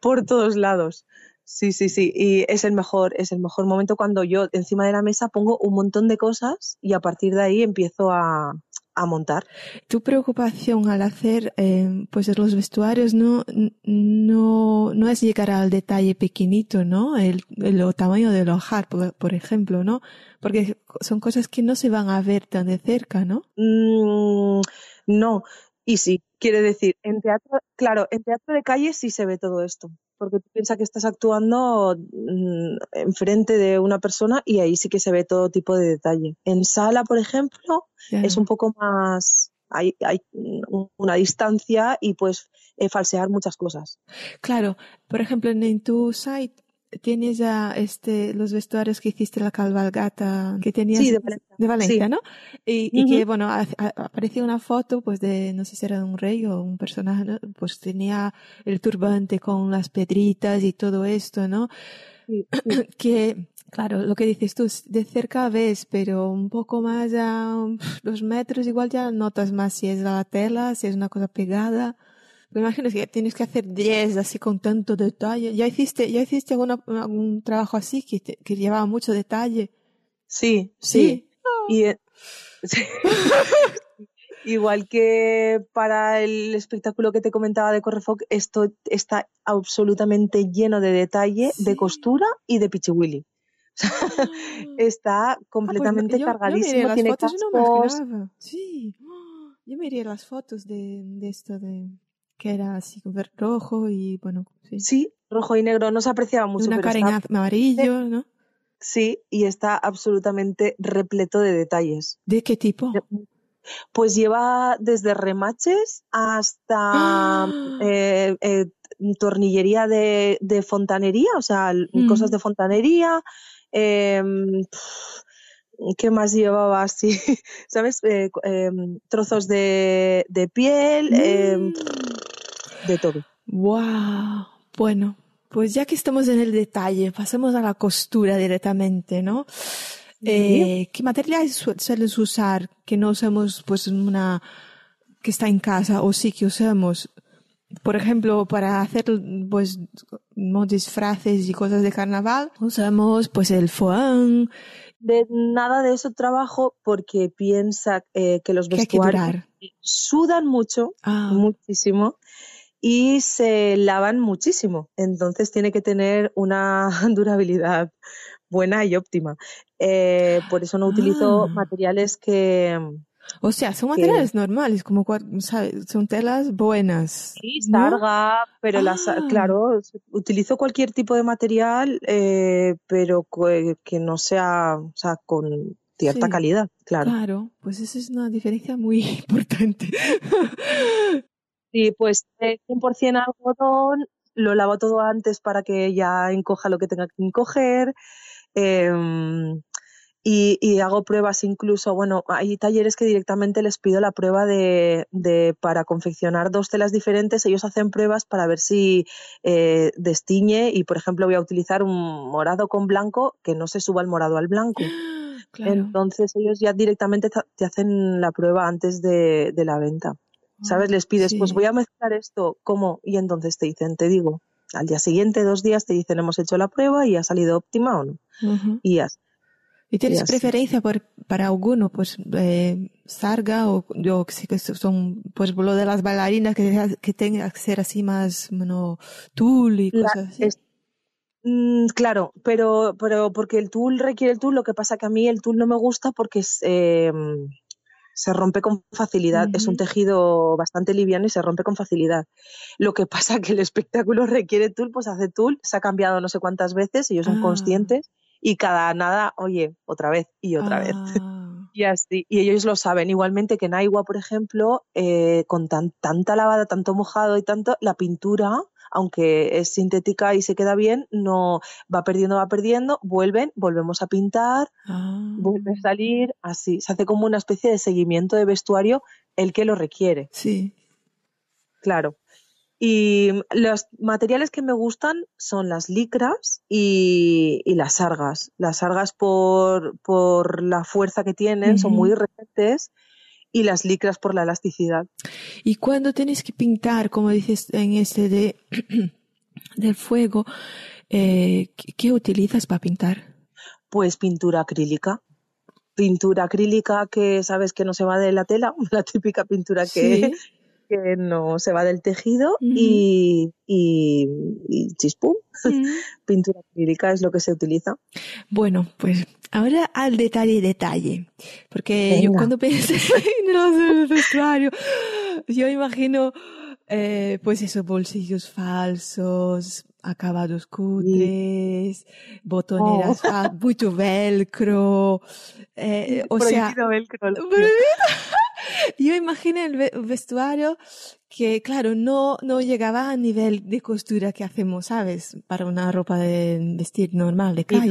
por todos lados. Sí, sí, sí. Y es el mejor, es el mejor momento cuando yo encima de la mesa pongo un montón de cosas y a partir de ahí empiezo a, a montar. Tu preocupación al hacer eh, pues los vestuarios no, no, no es llegar al detalle pequeñito, ¿no? El, el tamaño del hojar, por, por, ejemplo, ¿no? Porque son cosas que no se van a ver tan de cerca, ¿no? Mm, no, y sí, quiere decir, en teatro, claro, en teatro de calle sí se ve todo esto porque tú piensas que estás actuando mm, enfrente de una persona y ahí sí que se ve todo tipo de detalle. En sala, por ejemplo, es un poco más, hay, hay una distancia y pues falsear muchas cosas. Claro, por ejemplo, en tu site tienes ya este, los vestuarios que hiciste la cabalgata que tenías de Valencia, ¿no? Y, y que, bueno, aparecía una foto, pues, de, no sé si era de un rey o un personaje, ¿no? pues tenía el turbante con las pedritas y todo esto, ¿no? que, claro, lo que dices tú, de cerca ves, pero un poco más a los metros igual ya notas más si es la tela, si es una cosa pegada. Me imagino que tienes que hacer 10 así con tanto detalle. ¿Ya hiciste, ya hiciste algún trabajo así que, que llevaba mucho detalle? Sí, sí. Y, eh, Igual que para el espectáculo que te comentaba de Correfoc, esto está absolutamente lleno de detalle, de costura y de pichiwili. Ah. está ah, pues completamente cargadísimo. Yo, tiene fotos, no Sí, yo miré las fotos de, de esto de que era así rojo y bueno, sí. Sí, rojo y negro, no se apreciaba mucho. Una cara en amarillo, ¿no? Sí, y está absolutamente repleto de detalles. ¿De qué tipo? Pues lleva desde remaches hasta ¡Ah! eh, eh, tornillería de, de, fontanería, o sea, mm. cosas de fontanería. Eh, ¿Qué más llevaba así? ¿Sabes? Eh, em, trozos de, de piel, em, mm. De todo. ¡Wow! Bueno, pues ya que estamos en el detalle, pasemos a la costura directamente, ¿no? Eh, ¿Qué materiales sueles usar que no usamos pues una que está en casa o sí que usamos? Por ejemplo, para hacer pues disfraces y cosas de carnaval, usamos pues el foam, de nada de eso trabajo porque piensa eh, que los vestuarios sudan mucho, ah. muchísimo, y se lavan muchísimo. Entonces tiene que tener una durabilidad buena y óptima. Eh, por eso no utilizo ah. materiales que, o sea, son materiales normales, como son telas buenas. Sí, sarga, pero las, ah. claro, utilizo cualquier tipo de material, eh, pero que no sea, o sea, con cierta calidad, claro. Claro, pues esa es una diferencia muy importante. Sí, pues 100% algodón, lo lavo todo antes para que ya encoja lo que tenga que encoger. Eh, y, hago pruebas incluso, bueno, hay talleres que directamente les pido la prueba de, de para confeccionar dos telas diferentes, ellos hacen pruebas para ver si eh, destiñe y, por ejemplo, voy a utilizar un morado con blanco que no se suba el morado al blanco. Entonces ellos ya directamente te hacen la prueba antes de, de la venta. ¿Sabes? Les pides, pues voy a mezclar esto, ¿cómo? Y entonces te dicen, te digo, al día siguiente, dos días, te dicen, hemos hecho la prueba y ha salido óptima o no. Y ya ¿Y tienes preferencia por, para alguno? Pues eh, Sarga o yo que son, pues lo de las bailarinas que, que tenga que ser así más, bueno, tul y cosas así. Mm, claro, pero, pero porque el tul requiere el tul, lo que pasa que a mí el tul no me gusta porque es, em, se rompe con facilidad. Es un tejido bastante liviano y se rompe con facilidad. Lo que pasa que el espectáculo requiere tul, pues hace tul, se ha cambiado no sé cuántas veces, ellos son ah. conscientes y cada nada, oye, otra vez y otra vez. Ah. y así, y ellos lo saben. Igualmente que en Aigua, por ejemplo, eh, con tanta lavada, tanto mojado y tanto, la pintura aunque es sintética y se queda bien, no va perdiendo, va perdiendo, vuelven, volvemos a pintar, vuelve a ah. salir, así. Se hace como una especie de seguimiento de vestuario el que lo requiere. Sí. Claro. Y los materiales que me gustan son las licras y, las sargas. Las sargas por, por la fuerza que tienen son muy resistentes y las licras por la elasticidad. Y cuando tienes que pintar, como dices en este de del fuego, eh, ¿qué utilizas para pintar? Pues pintura acrílica. Pintura acrílica que sabes que no se va de la tela, la típica pintura que, que no se va del tejido y, y, chispum. Pintura acrílica es lo que se utiliza. Bueno, pues ahora al detalle, detalle. Porque yo cuando pensé en el vestuario, yo imagino, eh, pues esos bolsillos falsos, acabados cutres, botoneras, oh. mucho velcro, eh, o sea, velcro. Yo imagino el vestuario que, claro, no, no llegaba a nivel de costura que hacemos, ¿sabes? Para una ropa de vestir normal, de calle.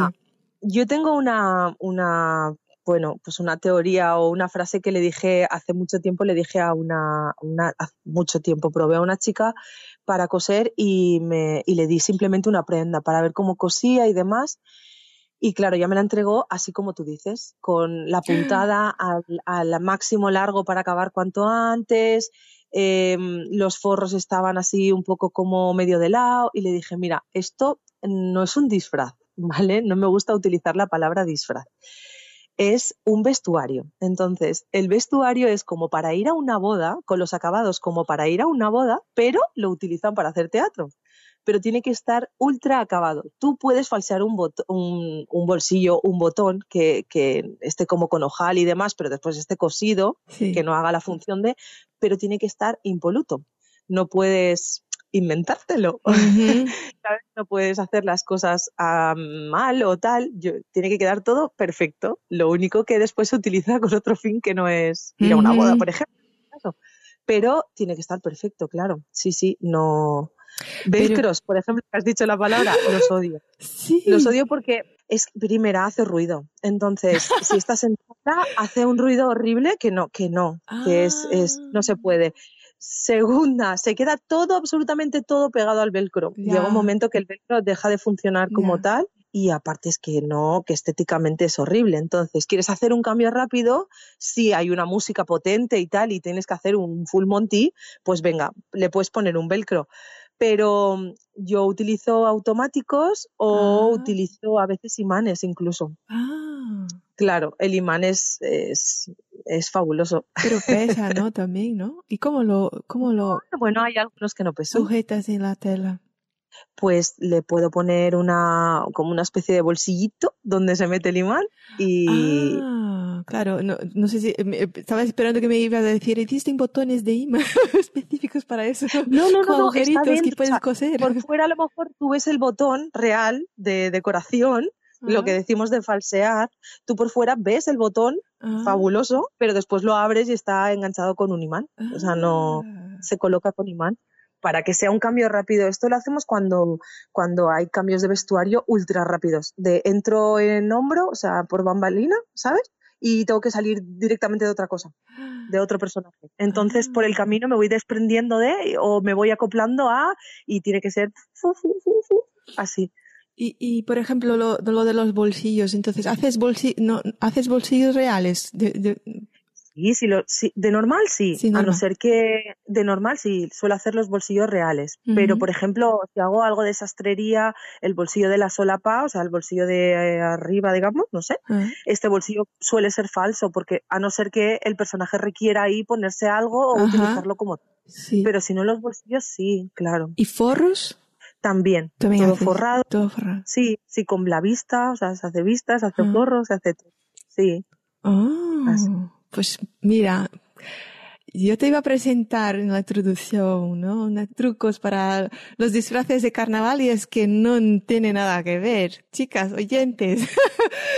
yo tengo una, una, bueno, pues una teoría o una frase que le dije hace mucho tiempo, le dije a una, una hace mucho tiempo, probé a una chica para coser y, me, y le di simplemente una prenda para ver cómo cosía y demás. Y claro, ya me la entregó así como tú dices, con la puntada al, máximo largo para acabar cuanto antes. Em, los forros estaban así un poco como medio de lado y le dije, mira, esto no es un disfraz, ¿vale? No me gusta utilizar la palabra disfraz. Es un vestuario. Entonces, el vestuario es como para ir a una boda, con los acabados como para ir a una boda, pero lo utilizan para hacer teatro pero tiene que estar ultra acabado. Tú puedes falsear un, un, bolsillo, un botón que, esté como con ojal y demás, pero después esté cosido, que no haga la función de, pero tiene que estar impoluto. No puedes inventártelo. No puedes hacer las cosas mal o tal. tiene que quedar todo perfecto. Lo único que después se utiliza con otro fin que no es ir a una boda, por ejemplo. Pero tiene que estar perfecto, claro. Sí, sí, no, Velcros, por ejemplo, que has dicho la palabra, los odio. Sí. Los odio porque es primera hace ruido. Entonces, si estás sentada, hace un ruido horrible que no, que no, que es, es, no se puede. Segunda, se queda todo, absolutamente todo pegado al velcro. Llega un momento que el velcro deja de funcionar como tal y aparte es que no, que estéticamente es horrible. Entonces, quieres hacer un cambio rápido, si hay una música potente y tal y tienes que hacer un full monty, pues venga, le puedes poner un velcro pero mm, yo utilizo automáticos o ah. utilizo a veces imanes incluso. Ah. Claro, el imán es, es, es, fabuloso. Pero pesa, ¿no? También, ¿no? ¿Y cómo lo, cómo lo bueno, hay algunos que no pesan. sujetas en la tela? Pues le puedo poner una, como una especie de bolsillito donde se mete el imán y... Ah claro, no, no sé si eh, estaba esperando que me iba a decir, ¿existen botones de imán específicos para eso? No, no, no, agujeritos que puedes coser. Por fuera a lo mejor tú ves el botón real de decoración, lo que decimos de falsear, tú por fuera ves el botón ah. fabuloso, pero después lo abres y está enganchado con un imán, o sea, no ah. se coloca con imán para que sea un cambio rápido. Esto lo hacemos cuando, cuando hay cambios de vestuario ultra rápidos. De entro en hombro, o sea, por bambalina, ¿sabes? Y tengo que salir directamente de otra cosa, de otro personaje. Entonces, por el ah. camino me voy desprendiendo de o me voy acoplando a y tiene que ser así. Y, y, por ejemplo, lo, lo, de los bolsillos, entonces, ¿haces, bolsi no, ¿haces bolsillos reales? de, Sí, sí, lo, sí, de normal sí, a no ser que de normal sí, suelo hacer los bolsillos reales, pero por ejemplo, si hago algo de sastrería, el bolsillo de la solapa, o sea, el bolsillo de eh, arriba, digamos, no sé, ah. este bolsillo suele ser falso, porque a no ser que el personaje requiera ahí ponerse algo o utilizarlo como... Sí. Pero si no, los bolsillos sí, claro. ¿Y forros? También, También todo forrado. Todo forrado. Sí, sí, con la vista, o sea, se hace vistas, se hace Ah. forros, se hace todo. Sí, Oh, Así. Pues mira, yo te iba a presentar en la introducción, ¿no? Unos trucos para los disfraces de carnaval y es que no tiene nada que ver. Chicas, oyentes,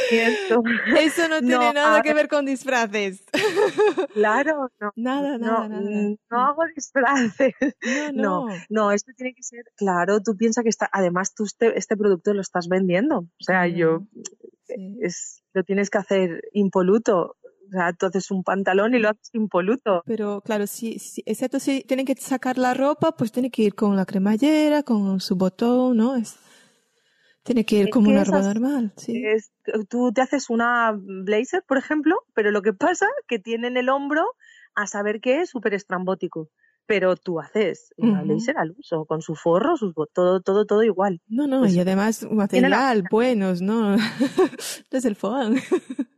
cierto. eso no tiene No, nada que ver con disfraces. Claro, no. Nada, nada, no, nada. mm, no hago disfraces. No, No, no. esto tiene que ser, claro, tú piensas que está, además tú este, este producto lo estás vendiendo. O sea, yo, Sí. es, lo tienes que hacer impoluto. O sea, tú haces un pantalón y lo haces impoluto. Pero claro, si, si, excepto si tienen que sacar la ropa, pues tiene que ir con la cremallera, con su botón, ¿no? Es, tiene que ir como que una ropa normal, sí. Es- tú te haces una blazer, por ejemplo, pero lo que pasa que tiene en el hombro, a saber qué es, súper estrambótico. Pero tú haces una Ujú. blazer al uso, con su forro, sus todo, todo, todo igual. No, no, Pues, y además material, buenos, ¿no? no es el foam.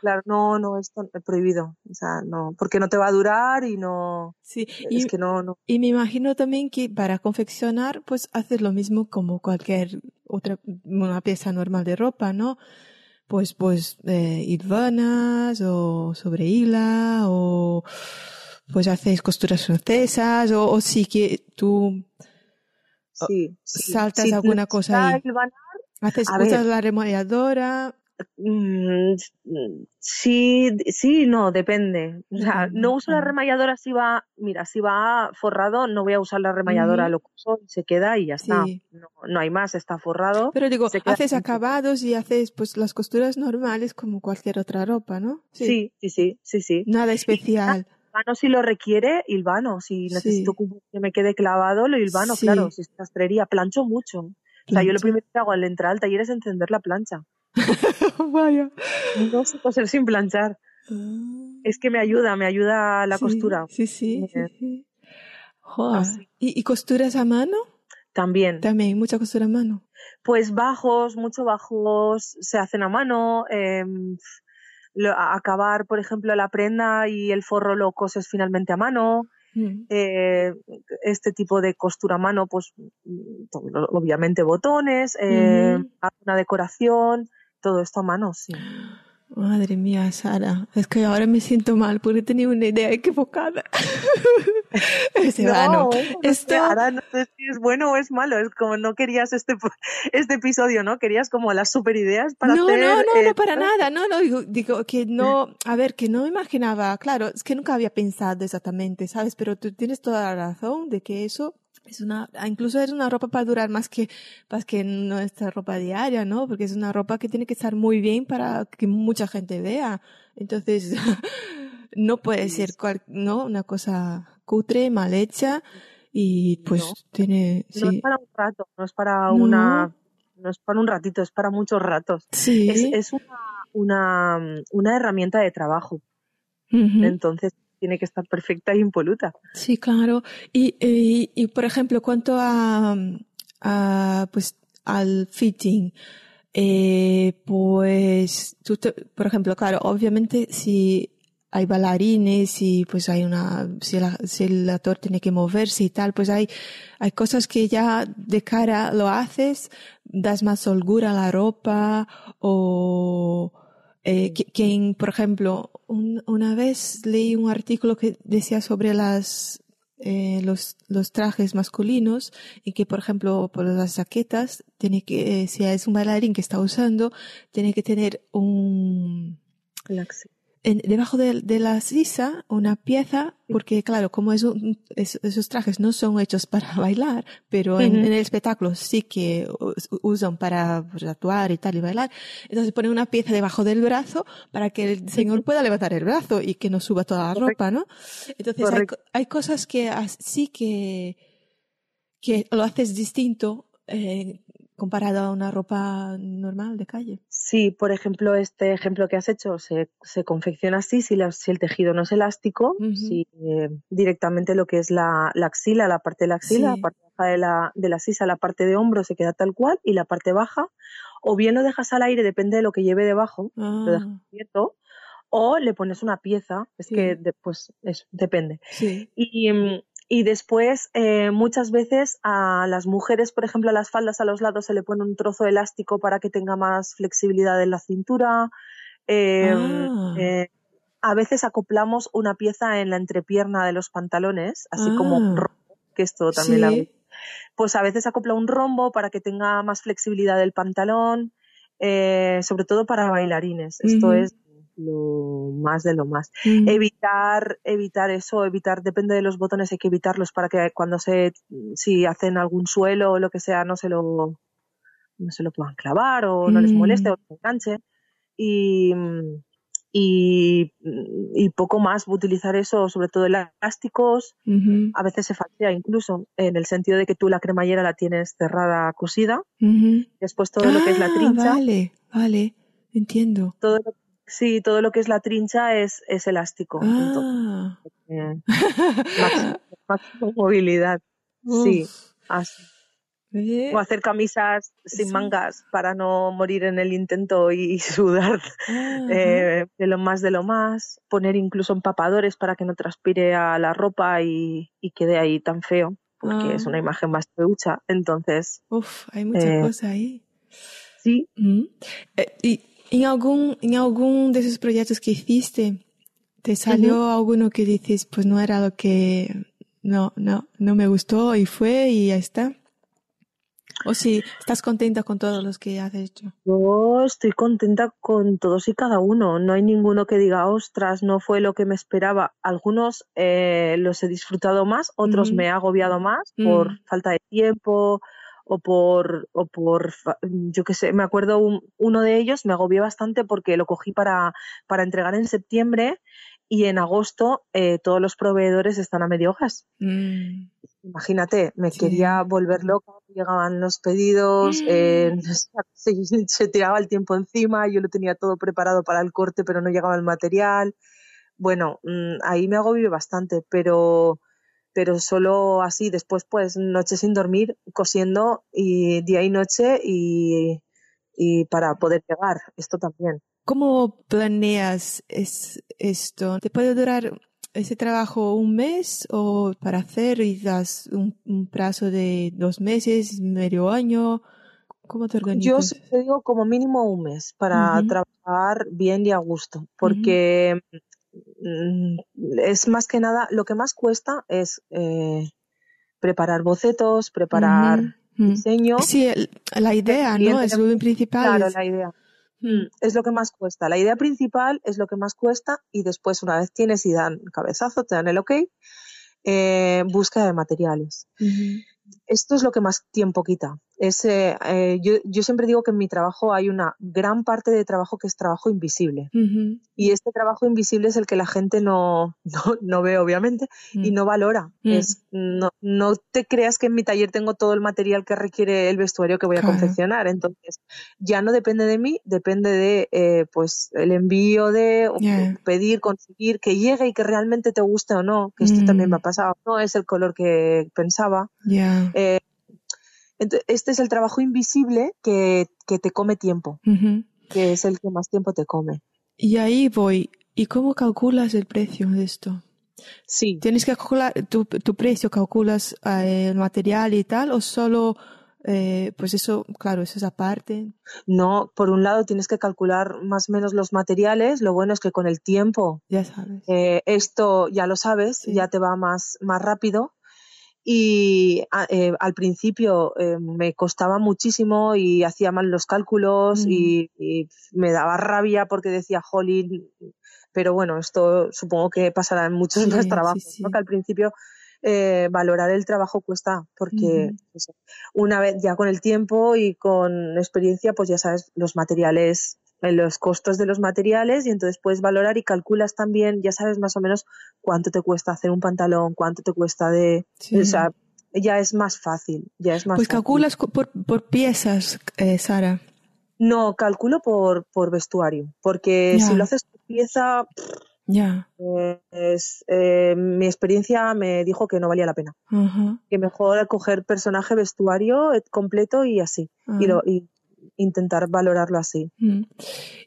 Claro, no, no, esto es prohibido. O sea, no, porque no te va a durar y no, Sí, y, es que no, no. y me imagino también que para confeccionar, pues haces lo mismo como cualquier otra, una pieza normal de ropa, ¿no? Pues, pues, eh, hilvanas o sobre hila o pues haces costuras francesas o, o sí que tú Sí, sí. saltas Si alguna cosa ahí. hilvanar, haces, A usas ver. la remodelladora. Mm, sí, sí, no, depende. O sea, no uso la remalladora si va, mira, si va forrado, no voy a usar la remalladora, lo uso y se queda y ya está. Sí. No, no hay más, está forrado. Pero digo, haces sin- acabados y haces pues las costuras normales como cualquier otra ropa, ¿no? Sí, sí, sí, sí, sí. Nada especial. Hilvano si lo requiere, hilvano. Si necesito que que me quede clavado, lo hilvano, claro. Si es sastrería, plancho mucho. O sea, yo lo primero que hago al entrar al taller es encender la plancha. Vaya. No sé coser sin planchar. Es que me ayuda, me ayuda la Sí, costura. Sí, sí, sí. Sí. Joder. así. ¿Y, y costuras a mano? También. También, mucha costura a mano. Pues bajos, mucho bajos, se hacen a mano. em, lo- a- acabar, por ejemplo, la prenda y el forro lo coses finalmente a mano. Mm. eh, este tipo de costura a mano, pues mm, to- obviamente botones, eh, una decoración, todo esto a mano, sí. Madre mía, Sara. Es que ahora me siento mal porque tenía una idea equivocada. Ese vano. no sé, Esto- ahora no sé si es bueno o es malo, es como no querías este, este episodio, ¿no? Querías como las super ideas para no, hacer... no, no, eh, no, para nada, no, no, digo, digo que no, a ver, que no me imaginaba, claro, es que nunca había pensado exactamente, ¿sabes? Pero tú tienes toda la razón de que eso es una, ah, incluso es una ropa para durar más que, más que nuestra ropa diaria, ¿no? Porque es una ropa que tiene que estar muy bien para que mucha gente vea. Entonces, no puede ser, cual, ¿no? Una cosa cutre, mal hecha y pues No. tiene, No es para un rato, no es para No. una... No es para un ratito, es para muchos ratos. sí. Es, es una, una, una herramienta de trabajo, entonces tiene que estar perfecta e impoluta. Sí, claro. Y, y, y, por ejemplo, cuanto a, pues, al fitting, eh, pues, tú te- por ejemplo, claro, obviamente si hay bailarines y pues hay una, si, la- si el actor tiene que moverse y tal, pues hay, hay cosas que ya de cara lo haces, das más holgura a la ropa o, eh, quien, por ejemplo, un- una vez leí un artículo que decía sobre las, eh, los, los trajes masculinos y que, por ejemplo, por las jaquetas, tiene que, eh, si es un bailarín que está usando, tiene que tener un, en- debajo de, de la sisa una pieza, porque claro, como es un- es- esos trajes no son hechos para bailar, pero en, el espectáculo sí que us- usan para pues, actuar y tal y bailar, entonces ponen una pieza debajo del brazo para que el señor pueda levantar el brazo y que no suba toda la ropa, ¿no? Entonces hay, hay cosas que sí que, que lo haces distinto eh, comparado a una ropa normal de calle. Sí, por ejemplo, este ejemplo que has hecho se, se confecciona así si, la- si el tejido no es elástico, si eh, directamente lo que es la, la axila, la parte de la axila, Sí. la parte baja de la, de la sisa, la parte de hombro se queda tal cual y la parte baja, o bien lo dejas al aire, depende de lo que lleve debajo, lo dejas Ah, abierto, o le pones una pieza, es Sí. que de- pues eso, depende. sí. Y, mm, Y después, eh, muchas veces a las mujeres, por ejemplo, a las faldas a los lados se le pone un trozo elástico para que tenga más flexibilidad en la cintura. Eh, Ah. eh, a veces acoplamos una pieza en la entrepierna de los pantalones, así como Ah. rombo, que esto también hago. Sí. Pues a veces acopla un rombo para que tenga más flexibilidad el pantalón, eh, sobre todo para bailarines. Esto es lo más de lo más Mm. evitar evitar eso evitar depende de los botones hay que evitarlos para que cuando se si hacen algún suelo o lo que sea no se lo no se lo puedan clavar o no les moleste Mm. o les enganche y y, y poco más utilizar eso sobre todo elásticos a veces se falsea incluso en el sentido de que tú la cremallera la tienes cerrada cosida después todo lo que es la Ah, trincha Vale, vale, entiendo. todo lo, sí todo lo que es la trincha es es elástico entonces, Ah. eh, máximo, máximo movilidad. Sí, así. Oye, O hacer camisas sin Sí. mangas para no morir en el intento y sudar eh, de lo más de lo más. Poner incluso empapadores para que no transpire a la ropa y, y quede ahí tan feo, porque es Ah. una imagen más feucha. Entonces, Uf, hay muchas eh, cosas ahí. sí, Mm. Eh, ¿Y en algún, en algún de esos proyectos que hiciste, te salió alguno que dices, pues no era lo que, no, no, no me gustó y fue y ya está? O si estás contenta con todos los que has hecho. Yo estoy contenta con todos y cada uno. No hay ninguno que diga, ostras, no fue lo que me esperaba. Algunos eh, los he disfrutado más, otros Ujú. me he agobiado más por Mm. falta de tiempo o por, o por, fa- yo qué sé, me acuerdo un- uno de ellos me agobió bastante porque lo cogí para, para entregar en septiembre y en agosto eh, todos los proveedores están a medio gas. Mm. Imagínate, me Sí. quería volver loca, llegaban los pedidos, eh, se, se tiraba el tiempo encima, yo lo tenía todo preparado para el corte, pero no llegaba el material. Bueno, mm, ahí me agobié bastante, pero, pero solo así, después pues noche sin dormir, cosiendo y día y noche y, y para poder llegar, esto también. ¿Cómo planeas es, esto? ¿Te puede durar ese trabajo un mes o para hacer y das un, un plazo de dos meses, medio año? ¿Cómo te Yo organizas? siempre digo como mínimo un mes para trabajar bien y a gusto, porque es más que nada, lo que más cuesta es eh, preparar bocetos, preparar Ujú, ujú. diseño. Sí, el- la idea, ¿no? Es lo principal. Claro, la idea. Mm. Es lo que más cuesta. La idea principal es lo que más cuesta y después una vez tienes y dan cabezazo, te dan el ok, eh, búsqueda de materiales. Esto es lo que más tiempo quita. Es, eh, eh, yo, yo siempre digo que en mi trabajo hay una gran parte de trabajo que es trabajo invisible. Ujú. Y este trabajo invisible es el que la gente no, no, no ve, obviamente, y Mm. no valora. Mm. Es, no, no te creas que en mi taller tengo todo el material que requiere el vestuario que voy a Claro. confeccionar. Entonces, ya no depende de mí, depende de eh, pues el envío de Ya. pedir, conseguir que llegue y que realmente te guste o no, que esto también me Mm. ha pasado. No es el color que pensaba. Ya. Eh, este es el trabajo invisible que, que te come tiempo, que es el que más tiempo te come. Y ahí voy. ¿Y cómo calculas el precio de esto? Sí, ¿Tienes que calcular tu, tu precio, calculas eh, el material y tal, o solo, eh, pues eso, claro, eso es aparte? no, por un lado tienes que calcular más o menos los materiales, lo bueno es que con el tiempo Ya sabes. eh, esto ya lo sabes, Sí. ya te va más, más rápido. Y a- eh, al principio eh, me costaba muchísimo y hacía mal los cálculos Mm. y, y me daba rabia porque decía, jolín, pero bueno, esto supongo que pasará en muchos Sí, más trabajos, sí. ¿no? que al principio eh, valorar el trabajo cuesta porque una vez ya con el tiempo y con experiencia, pues ya sabes los materiales, eh, los costos de los materiales y entonces puedes valorar y calculas también, ya sabes más o menos cuánto te cuesta hacer un pantalón, cuánto te cuesta de, Sí. o sea, ya es más fácil, ya es más Pues fácil. calculas por, por piezas, eh, Sara. No, calculo por, por vestuario, porque si lo haces por pieza, Ya. eh, es, eh, mi experiencia me dijo que no valía la pena, que mejor coger personaje, vestuario completo y así, y, Ah. lo, y intentar valorarlo así. Mm.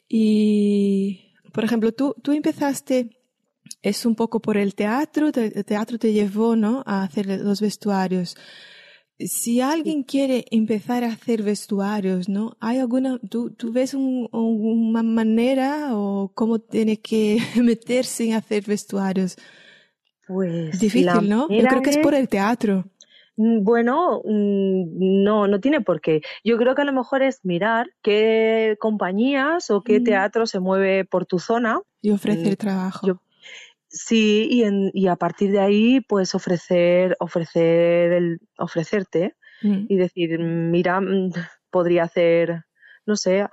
Y, por ejemplo, tú, tú empezaste es un poco por el teatro, el teatro te llevó, ¿no? A hacer los vestuarios. Si alguien quiere empezar a hacer vestuarios, ¿no? ¿Hay alguna, tú, tú ves una manera o cómo tiene que meterse en hacer vestuarios? Pues. Difícil, ¿no? Yo creo que es por el teatro. Mm, bueno, mm, no, no tiene por qué. Yo creo que a lo mejor es mirar qué compañías o qué teatro se mueve por tu zona. Y ofrecer mm, trabajo. sí, y, en, y a partir de ahí, pues ofrecer, ofrecer el, ofrecerte y decir, mira, podría hacer, no sé,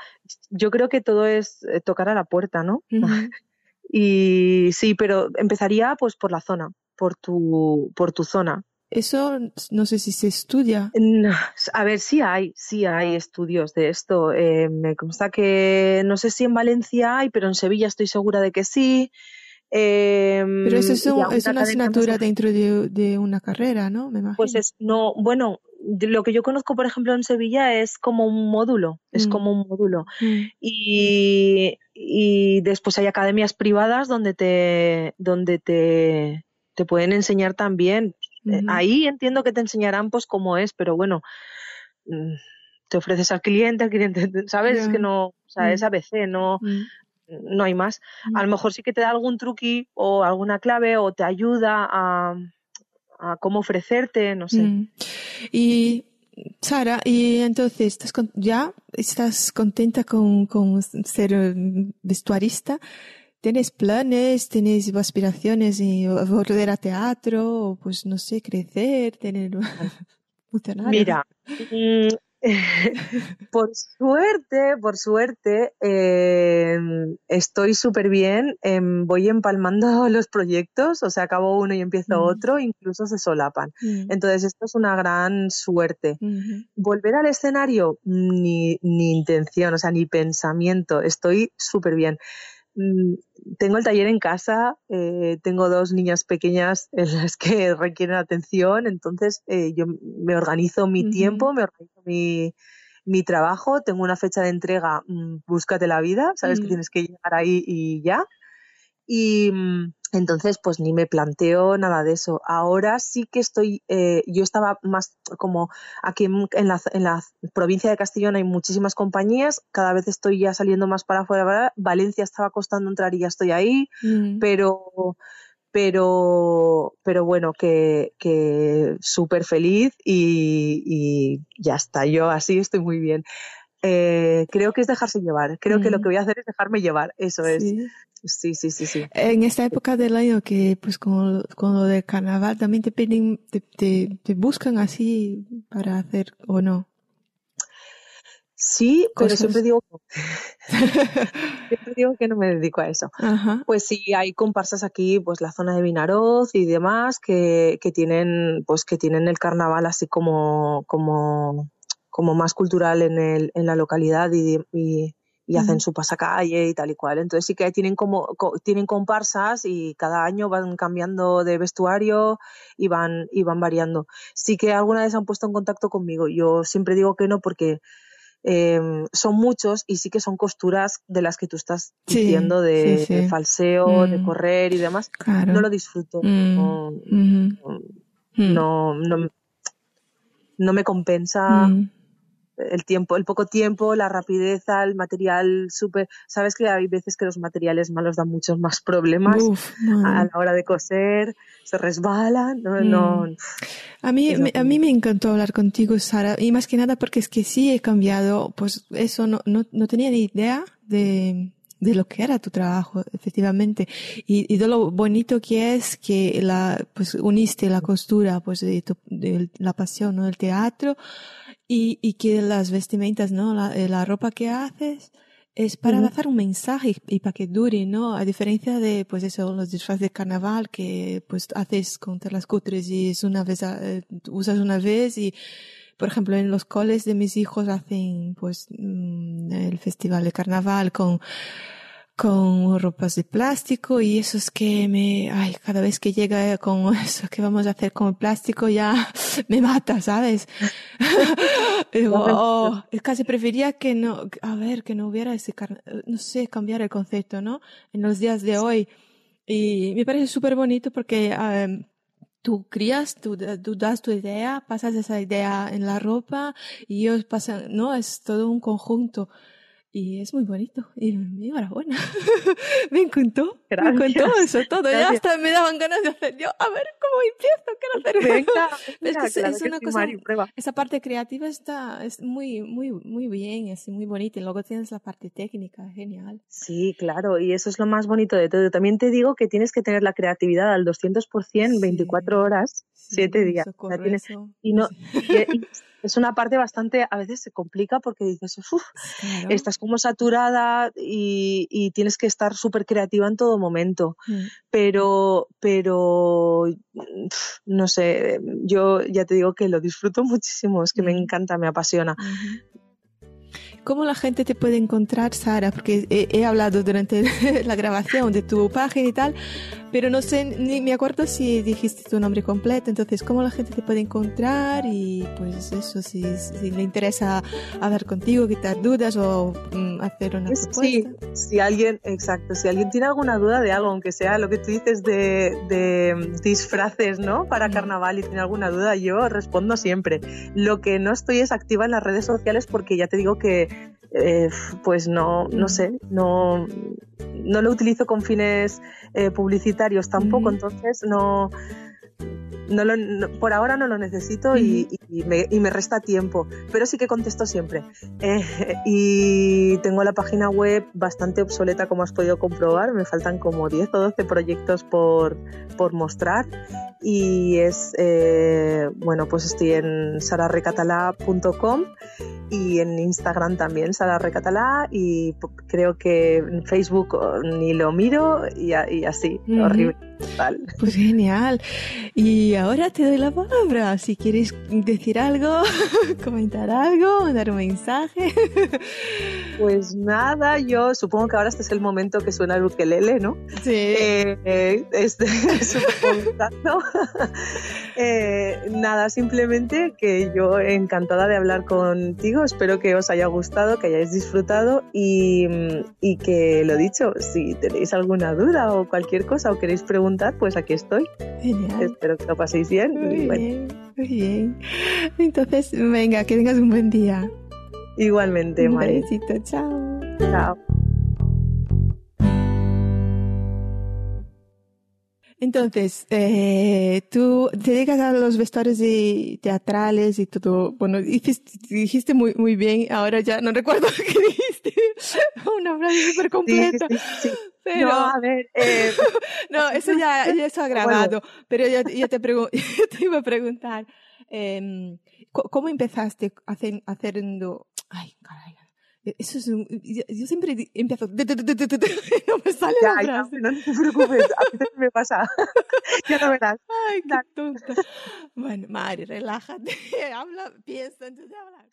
yo creo que todo es eh, tocar a la puerta, ¿no? y sí, pero empezaría pues por la zona, por tu, por tu zona. Eso no sé si se estudia. a ver, sí hay, sí hay estudios de esto. Eh, me consta que no sé si en Valencia hay, pero en Sevilla estoy segura de que sí. Em, pero eso es, una asignatura dentro de, una carrera, ¿no? Me Pues es, no, bueno, lo que yo conozco, por ejemplo, en Sevilla es como un módulo, es mm. como un módulo. Mm. Y, y después hay academias privadas donde te, donde te, te pueden enseñar también eh, ahí entiendo que te enseñarán pues cómo es, pero bueno, mm, te ofreces al cliente, al cliente, ¿sabes? que no, o sea, es mm. ABC, no, mm. no hay más. A lo mejor sí que te da algún truqui o alguna clave o te ayuda a, a cómo ofrecerte, no sé. Y Sara, y entonces, ¿estás ¿ya estás contenta con, con ser vestuarista? ¿Tienes planes, tienes aspiraciones y volver a teatro, pues no sé, crecer, tener Mira, mm, por suerte, por suerte, em, estoy súper bien. Em, voy empalmando los proyectos, o sea, acabo uno y empiezo mm. otro, incluso se solapan. Mm. Entonces, esto es una gran suerte. Volver al escenario, ni, ni intención, o sea, ni pensamiento. Estoy súper bien. Mm, tengo el taller en casa, eh, tengo dos niñas pequeñas en las que requieren atención, entonces eh, yo me organizo mi tiempo, me organizo mi, mi, trabajo, tengo una fecha de entrega, mm, búscate la vida, sabes que mm. tienes que llegar ahí y ya. Y, entonces, pues ni me planteo nada de eso. Ahora sí que estoy, eh, yo estaba más como aquí en, la, en, la, provincia de Castellón hay muchísimas compañías, cada vez estoy ya saliendo más para afuera. Valencia estaba costando entrar y ya estoy ahí, mm. pero pero pero bueno que, que súper feliz y, ya está yo así estoy muy bien eh, creo que es dejarse llevar creo que lo mm. que voy a hacer es dejarme llevar eso es Sí, sí, sí, sí. En esta época del año que, pues, con, con lo de carnaval, también te piden, te, te, buscan así para hacer o no. Sí, pero siempre digo, siempre digo que no me dedico a eso. Pues sí, hay comparsas aquí, pues la zona de Vinaroz y demás, que, que tienen, pues que tienen el carnaval así como, como, como más cultural en, el, en la localidad y, y y hacen su pasacalle y tal y cual. Entonces sí que tienen como tienen comparsas y cada año van cambiando de vestuario y van y van variando. Sí que alguna vez han puesto en contacto conmigo. Yo siempre digo que no porque em, son muchos y sí que son costuras de las que tú estás diciendo de, falseo, de mm. correr y demás. No lo disfruto. Mm. Mm. No, no, no, me compensa el tiempo, el poco tiempo, la rapidez, el material súper. Sabes que hay veces que los materiales malos dan muchos más problemas a la hora de coser, se resbalan, no, no. Mm. A mí, me, a mí me encantó hablar contigo, Sara, y más que nada porque es que sí he cambiado, pues eso no, no, no tenía ni idea de, de lo que era tu trabajo, efectivamente. Y, y de lo bonito que es que la, pues uniste la costura, pues de, de la pasión, ¿no? Del teatro y, y que las vestimentas, ¿no? La, eh, la ropa que haces es para lanzar un mensaje y, para que dure, ¿no? A diferencia de, pues eso, los disfraces de carnaval que, pues, haces con las cutres y es una vez, eh, usas una vez y, por ejemplo, en los coles de mis hijos hacen, pues, mm, el festival de carnaval con con ropas de plástico y eso es que me, ay, cada vez que llega con eso que vamos a hacer con el plástico ya me mata, ¿sabes? Digo, oh, casi prefería que no, a ver, que no hubiera ese, no sé, cambiar el concepto, ¿no? En los días de hoy, Y me parece súper bonito porque um, tú crías, tú, tú, das tu idea, pasas esa idea en la ropa y ellos pasan, no, es todo un conjunto. Y es muy bonito. Y enhorabuena. me encantó. Me encantó eso todo. Ya hasta me daban ganas de hacer yo. A ver cómo empiezo. Quiero hacer. Venga, es, que es una cosa. Mari. Esa parte creativa está es muy, muy, muy bien. Es muy bonita. Y luego tienes la parte técnica. Genial. Sí, claro. Y eso es lo más bonito de todo. También te digo que tienes que tener la creatividad al 200%, 24 horas, 7 días. tienes, y no. Y, es una parte bastante, a veces se complica porque dices, uff, estás como saturada y, tienes que estar súper creativa en todo momento. Mm. Pero, pero, no sé, yo ya te digo que lo disfruto muchísimo, es que me encanta, me apasiona. ¿Cómo la gente te puede encontrar, Sara? Porque he, hablado durante la grabación de tu página y tal, pero no sé, ni me acuerdo si dijiste tu nombre completo. Entonces, ¿cómo la gente te puede encontrar? Y pues eso, si, si le interesa hablar contigo, quitar dudas o mm, hacer una propuesta. Sí, si alguien, exacto, si alguien tiene alguna duda de algo, aunque sea lo que tú dices de, de disfraces, ¿no? Para carnaval y tiene alguna duda, yo respondo siempre. Lo que no estoy es activa en las redes sociales porque ya te digo que eh, pues no, no sé, no, no lo utilizo con fines eh, publicitarios tampoco, entonces no, no, por ahora no lo necesito y, me, resta tiempo, pero sí que contesto siempre. Eh, y tengo la página web bastante obsoleta, como has podido comprobar, me faltan como 10 o 12 proyectos por, por mostrar y es, eh, bueno, pues estoy en sararrecatalá.com y en Instagram también, sararrecatalá y creo que en Facebook ni lo miro y, así, horrible. Pues genial. Y ahora te doy la palabra. Si quieres decir algo, comentar algo, dar un mensaje. Pues nada, yo supongo que ahora este es el momento que suena el ukelele, ¿no? Sí. Eh, este, eh, nada, simplemente que yo encantada de hablar contigo. Espero que os haya gustado, que hayáis disfrutado y, y que lo dicho, si tenéis alguna duda o cualquier cosa o queréis preguntar, pues aquí estoy. Genial. Espero que lo paséis bien. Muy bien, muy bien. Entonces, venga, que tengas un buen día. Igualmente, Un besito, chao. Chao. Entonces, eh, tú te dedicas a los vestuarios teatrales y todo. Bueno, dijiste, muy, muy bien. Ahora ya no recuerdo qué dijiste. Una frase súper completa. Sí, sí, Pero... No, a ver. Eh... no, eso ya, ya eso ha grabado. Pero yo, yo te, te iba a preguntar. Eh, ¿Cómo empezaste haciendo... Ay, caray. Eso es un, yo, siempre empiezo, no me sale ya, la frase. no te preocupes, a veces me pasa. ya lo verás. Ay, qué tonta. Bueno, Mari, relájate, habla, piensa antes de hablar.